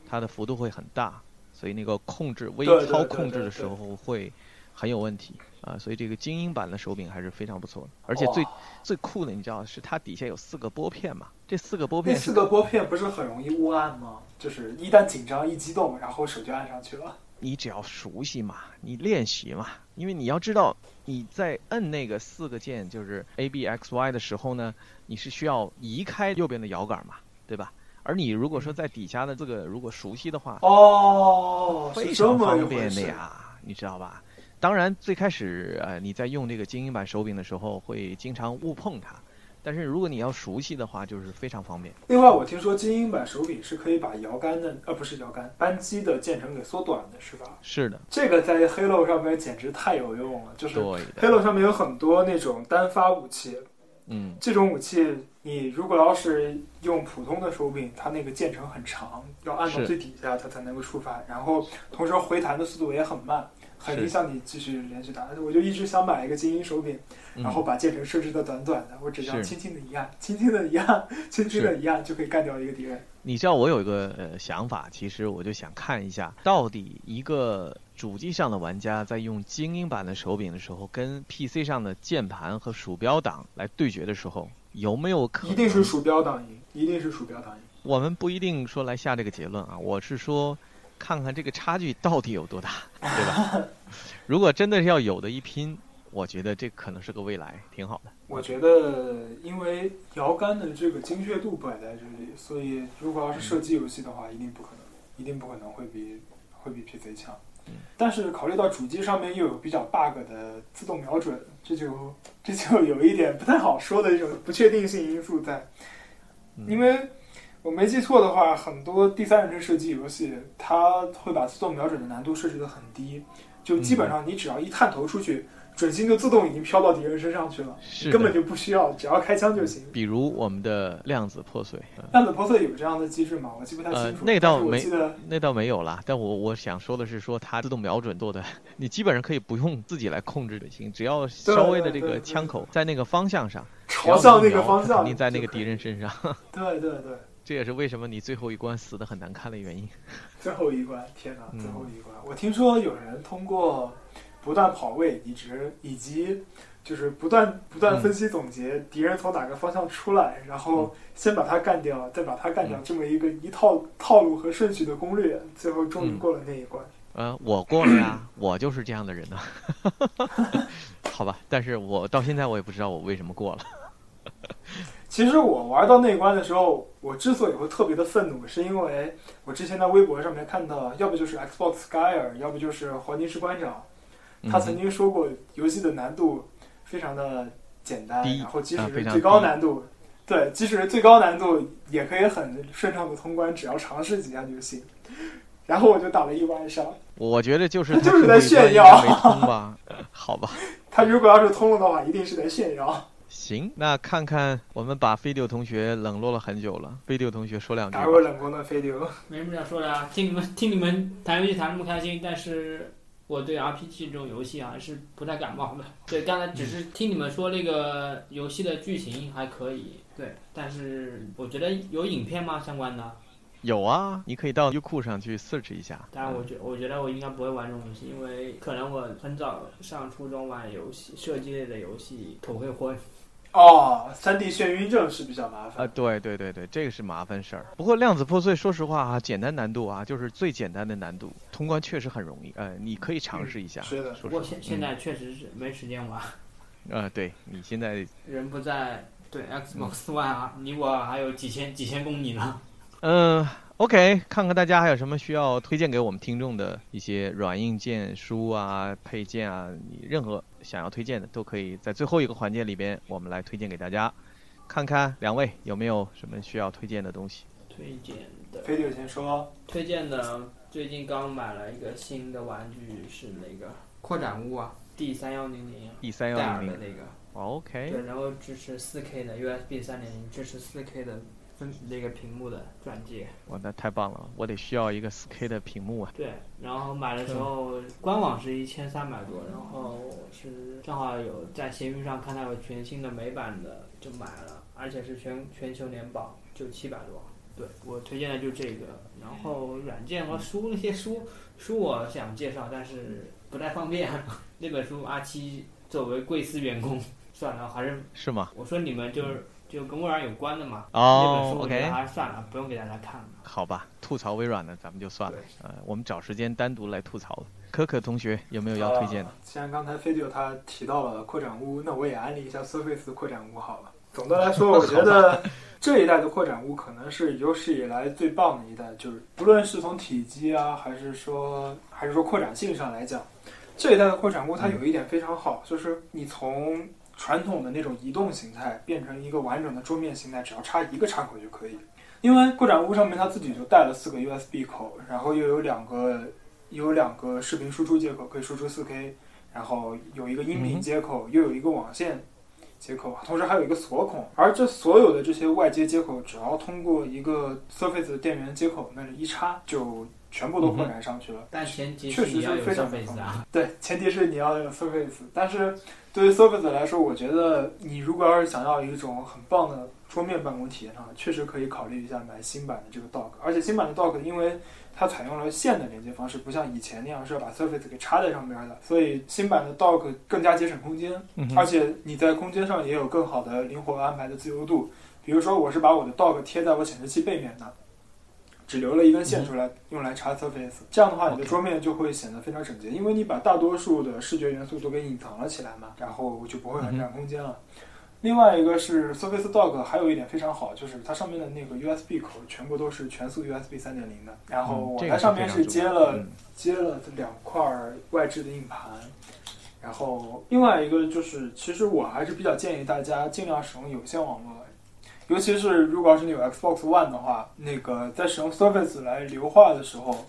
它的幅度会很大，所以那个控制微操控制的时候会很有问题啊，所以这个精英版的手柄还是非常不错的，而且最最酷的你知道是它底下有四个拨片嘛，这四个拨片是四个拨片不是很容易误按吗？就是一旦紧张一激动，然后手就按上去了。你只要熟悉嘛，你练习嘛，因为你要知道你在摁那个四个键，就是 A B X Y 的时候呢，你是需要移开右边的摇杆嘛，对吧？而你如果说在底下的这个如果熟悉的话，哦，非常方便的。呀，你知道吧？当然，最开始呃你在用这个精英版手柄的时候会经常误碰它，但是如果你要熟悉的话，就是非常方便。另外，我听说精英版手柄是可以把摇杆的，呃，不是摇杆，扳机的键程给缩短的，是吧？是的，这个在 Halo 上面简直太有用了，就是，Halo 上面有很多那种单发武器，嗯，这种武器你如果要是用普通的手柄，它那个键程很长，要按到最底下它才能够触发，然后同时回弹的速度也很慢，很是影响你继续连续打。我就一直想买一个精英手柄，嗯然后把键程设置的短短的，我只要轻轻的一按，轻轻的一按，轻轻的一按就可以干掉一个敌人。你知道我有一个呃想法，其实我就想看一下，到底一个主机上的玩家在用精英版的手柄的时候，跟 PC 上的键盘和鼠标党来对决的时候，有没有可能？一定是鼠标党赢，一定是鼠标党赢。我们不一定说来下这个结论啊，我是说，看看这个差距到底有多大，对吧？如果真的是要有的一拼，我觉得这可能是个未来，挺好的。我觉得，因为摇杆的这个精确度摆在这里，所以如果要是射击游戏的话，一定不可能，一定不可能会比会比 PC 强嗯。但是考虑到主机上面又有比较 bug 的自动瞄准，这就 这就有一点不太好说的一种不确定性因素在。嗯因为我没记错的话，很多第三人称射击游戏，它会把自动瞄准的难度设置的很低，就基本上你只要一探头出去，准星就自动已经飘到敌人身上去了，是根本就不需要，只要开枪就行。比如我们的量子破碎，呃量子破碎有这样的机制吗？我记不太清楚。呃那倒没那倒没有啦，但我我想说的是说，它自动瞄准做的，你基本上可以不用自己来控制就行，只要稍微的这个枪口在那个方向上，朝向那个方向，肯定在那个敌人身上。对对对，这也是为什么你最后一关死的很难看的原因。最后一关，天哪！嗯最后一关，我听说有人通过不断跑位移植，以及就是不断不断分析总结敌人从哪个方向出来，然后先把他干掉，再把他干掉，嗯这么一个一套套路和顺序的攻略，最后终于嗯过了那一关。呃，我过了呀，我就是这样的人呢。好吧，但是我到现在我也不知道我为什么过了。其实我玩到那一关的时候，我之所以会特别的愤怒，是因为我之前在微博上面看到，要不就是 Xbox Skyer，要不就是黄金士官长，他曾嗯经说过游戏的难度非常的简单，低然后即使是最高难度，对，即使是最高难度也可以很顺畅的通关，只要尝试几下就行。然后我就打了一晚上，我觉得就是 就是在炫耀没通吧？好吧，他如果要是通了的话，一定是在炫耀。行，那看看我们把飞丢同学冷落了很久了，飞丢同学说两句吧打。入冷宫的飞丢，没什么想说的啊，听你们听你们谈游戏谈那么开心，但是我对 RPG 这种游戏啊还是不太感冒的。对，刚才只是听你们说那个游戏的剧情还可以，对，但是我觉得有影片吗相关的？有啊，你可以到优酷上去 search 一下。当然我觉我觉得我应该不会玩这种游戏，因为可能我很早上初中玩游戏，射击类的游戏头会昏。哦，三 D 眩晕症是比较麻烦啊，烦。对对对对，这个是麻烦事儿。不过量子破碎，说实话啊，简单难度啊，就是最简单的难度，通关确实很容易。呃，你可以尝试一下。是的说实话不过现现在确实是没时间玩，嗯呃，对你现在人不在。对 Xbox One 啊，你我还有几千几千公里呢。嗯、k 看看大家还有什么需要推荐给我们听众的一些软硬件书啊、配件啊，你任何想要推荐的都可以在最后一个环节里边，我们来推荐给大家。看看两位有没有什么需要推荐的东西？推荐的飞流先说，推荐的，最近刚买了一个新的玩具，是那个扩展坞啊，D 三幺零零 D 三幺戴尔零零的那个，，OK，对，然后支持四 K 的 USB 三点零，支持四 K 的分那个屏幕的钻戒。哇，那太棒了，我得需要一个 4K 的屏幕啊。对，然后买的时候官网是一千三百多，然后是正好有在闲鱼上看到有全新的美版的，就买了，而且是全全球联保，就七百多。对我推荐的就这个，然后软件和书那些书书我想介绍，但是不太方便。那本书阿七作为贵司员工，算了，还是是吗？我说你们就是就跟微软有关的嘛，那本哦书我觉得，OK，还是算了，不用给大家看了。好吧，吐槽微软的咱们就算了，呃，我们找时间单独来吐槽了。可可同学有没有要推荐的？呃既然刚才飞九他提到了扩展坞，那我也安利一下 Surface 扩展坞好了。总的来说，我觉得这一代的扩展坞可能是有史以来最棒的一代，就是不论是从体积啊，还是说还是说扩展性上来讲，这一代的扩展坞它有一点非常好，就是你从传统的那种移动形态变成一个完整的桌面形态，只要插一个插口就可以。因为扩展坞上面它自己就带了四个 USB 口，然后又有两个有两个视频输出接口可以输出 4K，然后有一个音频接口，又有一个网线接口，同时还有一个锁孔。而这所有的这些外接接口，只要通过一个 Surface 的电源接口那里一插，就全部都扩展上去了。但前提确实是非常 Surface 啊。对，前提是你要有 Surface。但是对于 Surface 来说，我觉得你如果要是想要一种很棒的桌面办公体验的话，确实可以考虑一下买新版的这个 Dock。而且新版的 Dock 因为它采用了线的连接方式，不像以前那样是要把 Surface 给插在上边的，所以新版的 Dock 更加节省空间。嗯而且你在空间上也有更好的灵活安排的自由度。比如说，我是把我的 dock 贴在我显示器背面的，只留了一根线出来用来插 Surface，这样的话你的桌面就会显得非常整洁，因为你把大多数的视觉元素都给隐藏了起来嘛，然后就不会很占空间了。另外一个是 Surface Dock，还有一点非常好，就是它上面的那个 USB 口全部都是全速 USB 三点零的，然后我在上面是接了嗯。接了两块儿外置的硬盘，然后另外一个就是，其实我还是比较建议大家尽量使用有线网络，尤其是如果要是你有 Xbox One 的话，那个在使用 Surface 来流化的时候，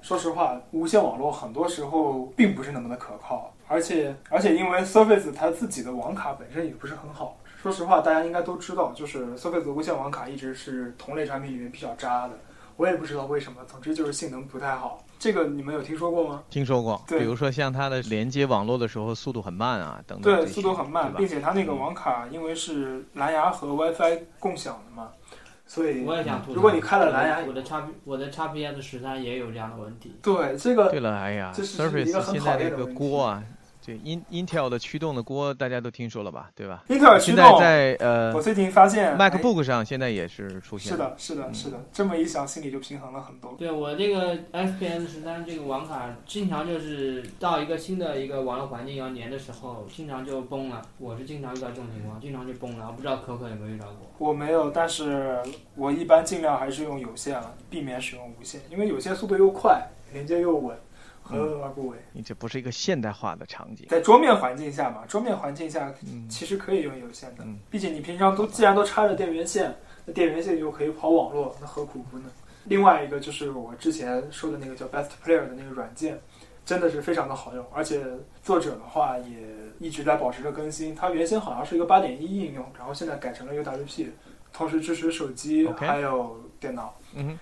说实话，无线网络很多时候并不是那么的可靠，而且而且因为 Surface 它自己的网卡本身也不是很好。说实话，大家应该都知道，就是 Surface 无线网卡一直是同类产品里面比较渣的。我也不知道为什么，总之就是性能不太好。这个你们有听说过吗？听说过，比如说像它的连接网络的时候速度很慢啊，等等对，速度很慢，并且它那个网卡因为是蓝牙和 WiFi 共享的嘛，所以我也想吐槽。如果你开了蓝牙我的叉我的叉 PS 十三也有这样的问题。对这个对了，哎呀这是一个，Surface 很现在那个讨厌的问题锅啊，这 In Intel 的驱动的锅大家都听说了吧，对吧？英特尔驱现在，在呃我最近发现哎 MacBook 上现在也是出现了。是的，是的，嗯是的，这么一想，心里就平衡了很多。对我这个 XPS 十三这个网卡，经常就是到一个新的一个网络环境要连的时候，经常就崩了。我是经常遇到这种情况，经常就崩了。我不知道可可有没有遇到过。我没有，但是我一般尽量还是用有线了，避免使用无线，因为有线速度又快，连接又稳，何乐而不为？你这不是一个现代化的场景。在桌面环境下嘛，桌面环境下嗯，其实可以用有线的嗯，毕竟你平常都既然都插着电源线，那电源线又可以跑网络，那何苦不呢？另外一个就是我之前说的那个叫 Best Player 的那个软件，真的是非常的好用，而且作者的话也一直在保持着更新。它原先好像是一个八点一应用，然后现在改成了 UWP，同时支持手机还有电脑。嗯哼，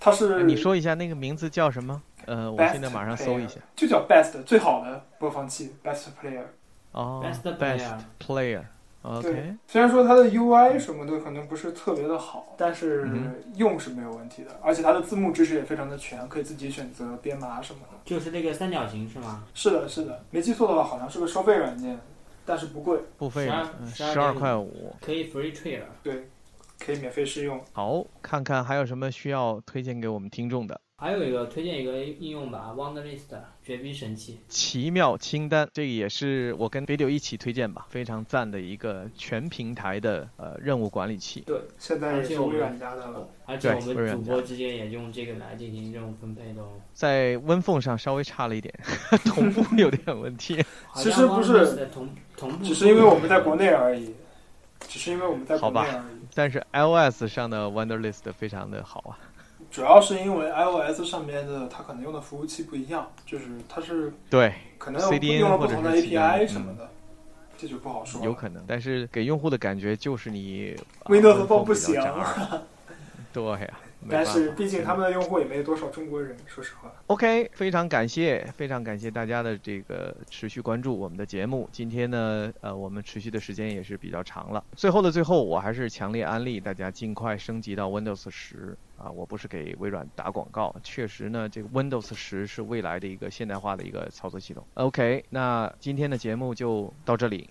它是你说一下那个名字叫什么？呃，我现在马上搜一下。就叫 Best 最好的播放器 Best Player。哦 Best，Best Player。OK，对，虽然说它的 UI 什么的可能不是特别的好，但是嗯用是没有问题的，而且它的字幕支持也非常的全，可以自己选择编码什么的。就是那个三角形是吗？是的，是的，没记错的话，好像是个收费软件，但是不贵，付费12十二12块五。可以 free trade。对，可以免费试用。好，看看还有什么需要推荐给我们听众的。还有一个推荐一个应用吧，Wonderlist 绝逼神器。奇妙清单，这个也是我跟北柳一起推荐吧，非常赞的一个全平台的呃任务管理器。对，现在也是微软家的了。而且我们主播之间也用这个来进行任务分配的哦。在 Win 上稍微差了一点，同步有点问题。其实不是同同步，只是因为我们在国内而已，只是因为我们在国内而已。但是 iOS 上的 Wonderlist 非常的好啊。主要是因为 iOS 上面的它可能用的服务器不一样，就是它是对，可能用不同的或者是 API 什么的，这就不好说。有可能，但是给用户的感觉就是你、啊 Windows 不行 对呀、没但是毕竟他们的用户也没多少中国人，说实话。OK，非常感谢，非常感谢大家的这个持续关注我们的节目。今天呢，呃，我们持续的时间也是比较长了。最后的最后，我还是强烈安利大家尽快升级到 Windows 十啊！我不是给微软打广告，确实呢，这个 Windows 十是未来的一个现代化的一个操作系统。OK，那今天的节目就到这里。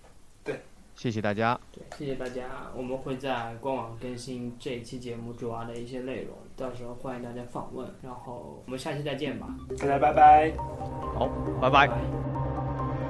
对，谢谢大家。对，谢谢大家。我们会在官网更新这一期节目主要的一些内容，到时候欢迎大家访问。然后我们下期再见吧，大家拜拜。好，拜拜。拜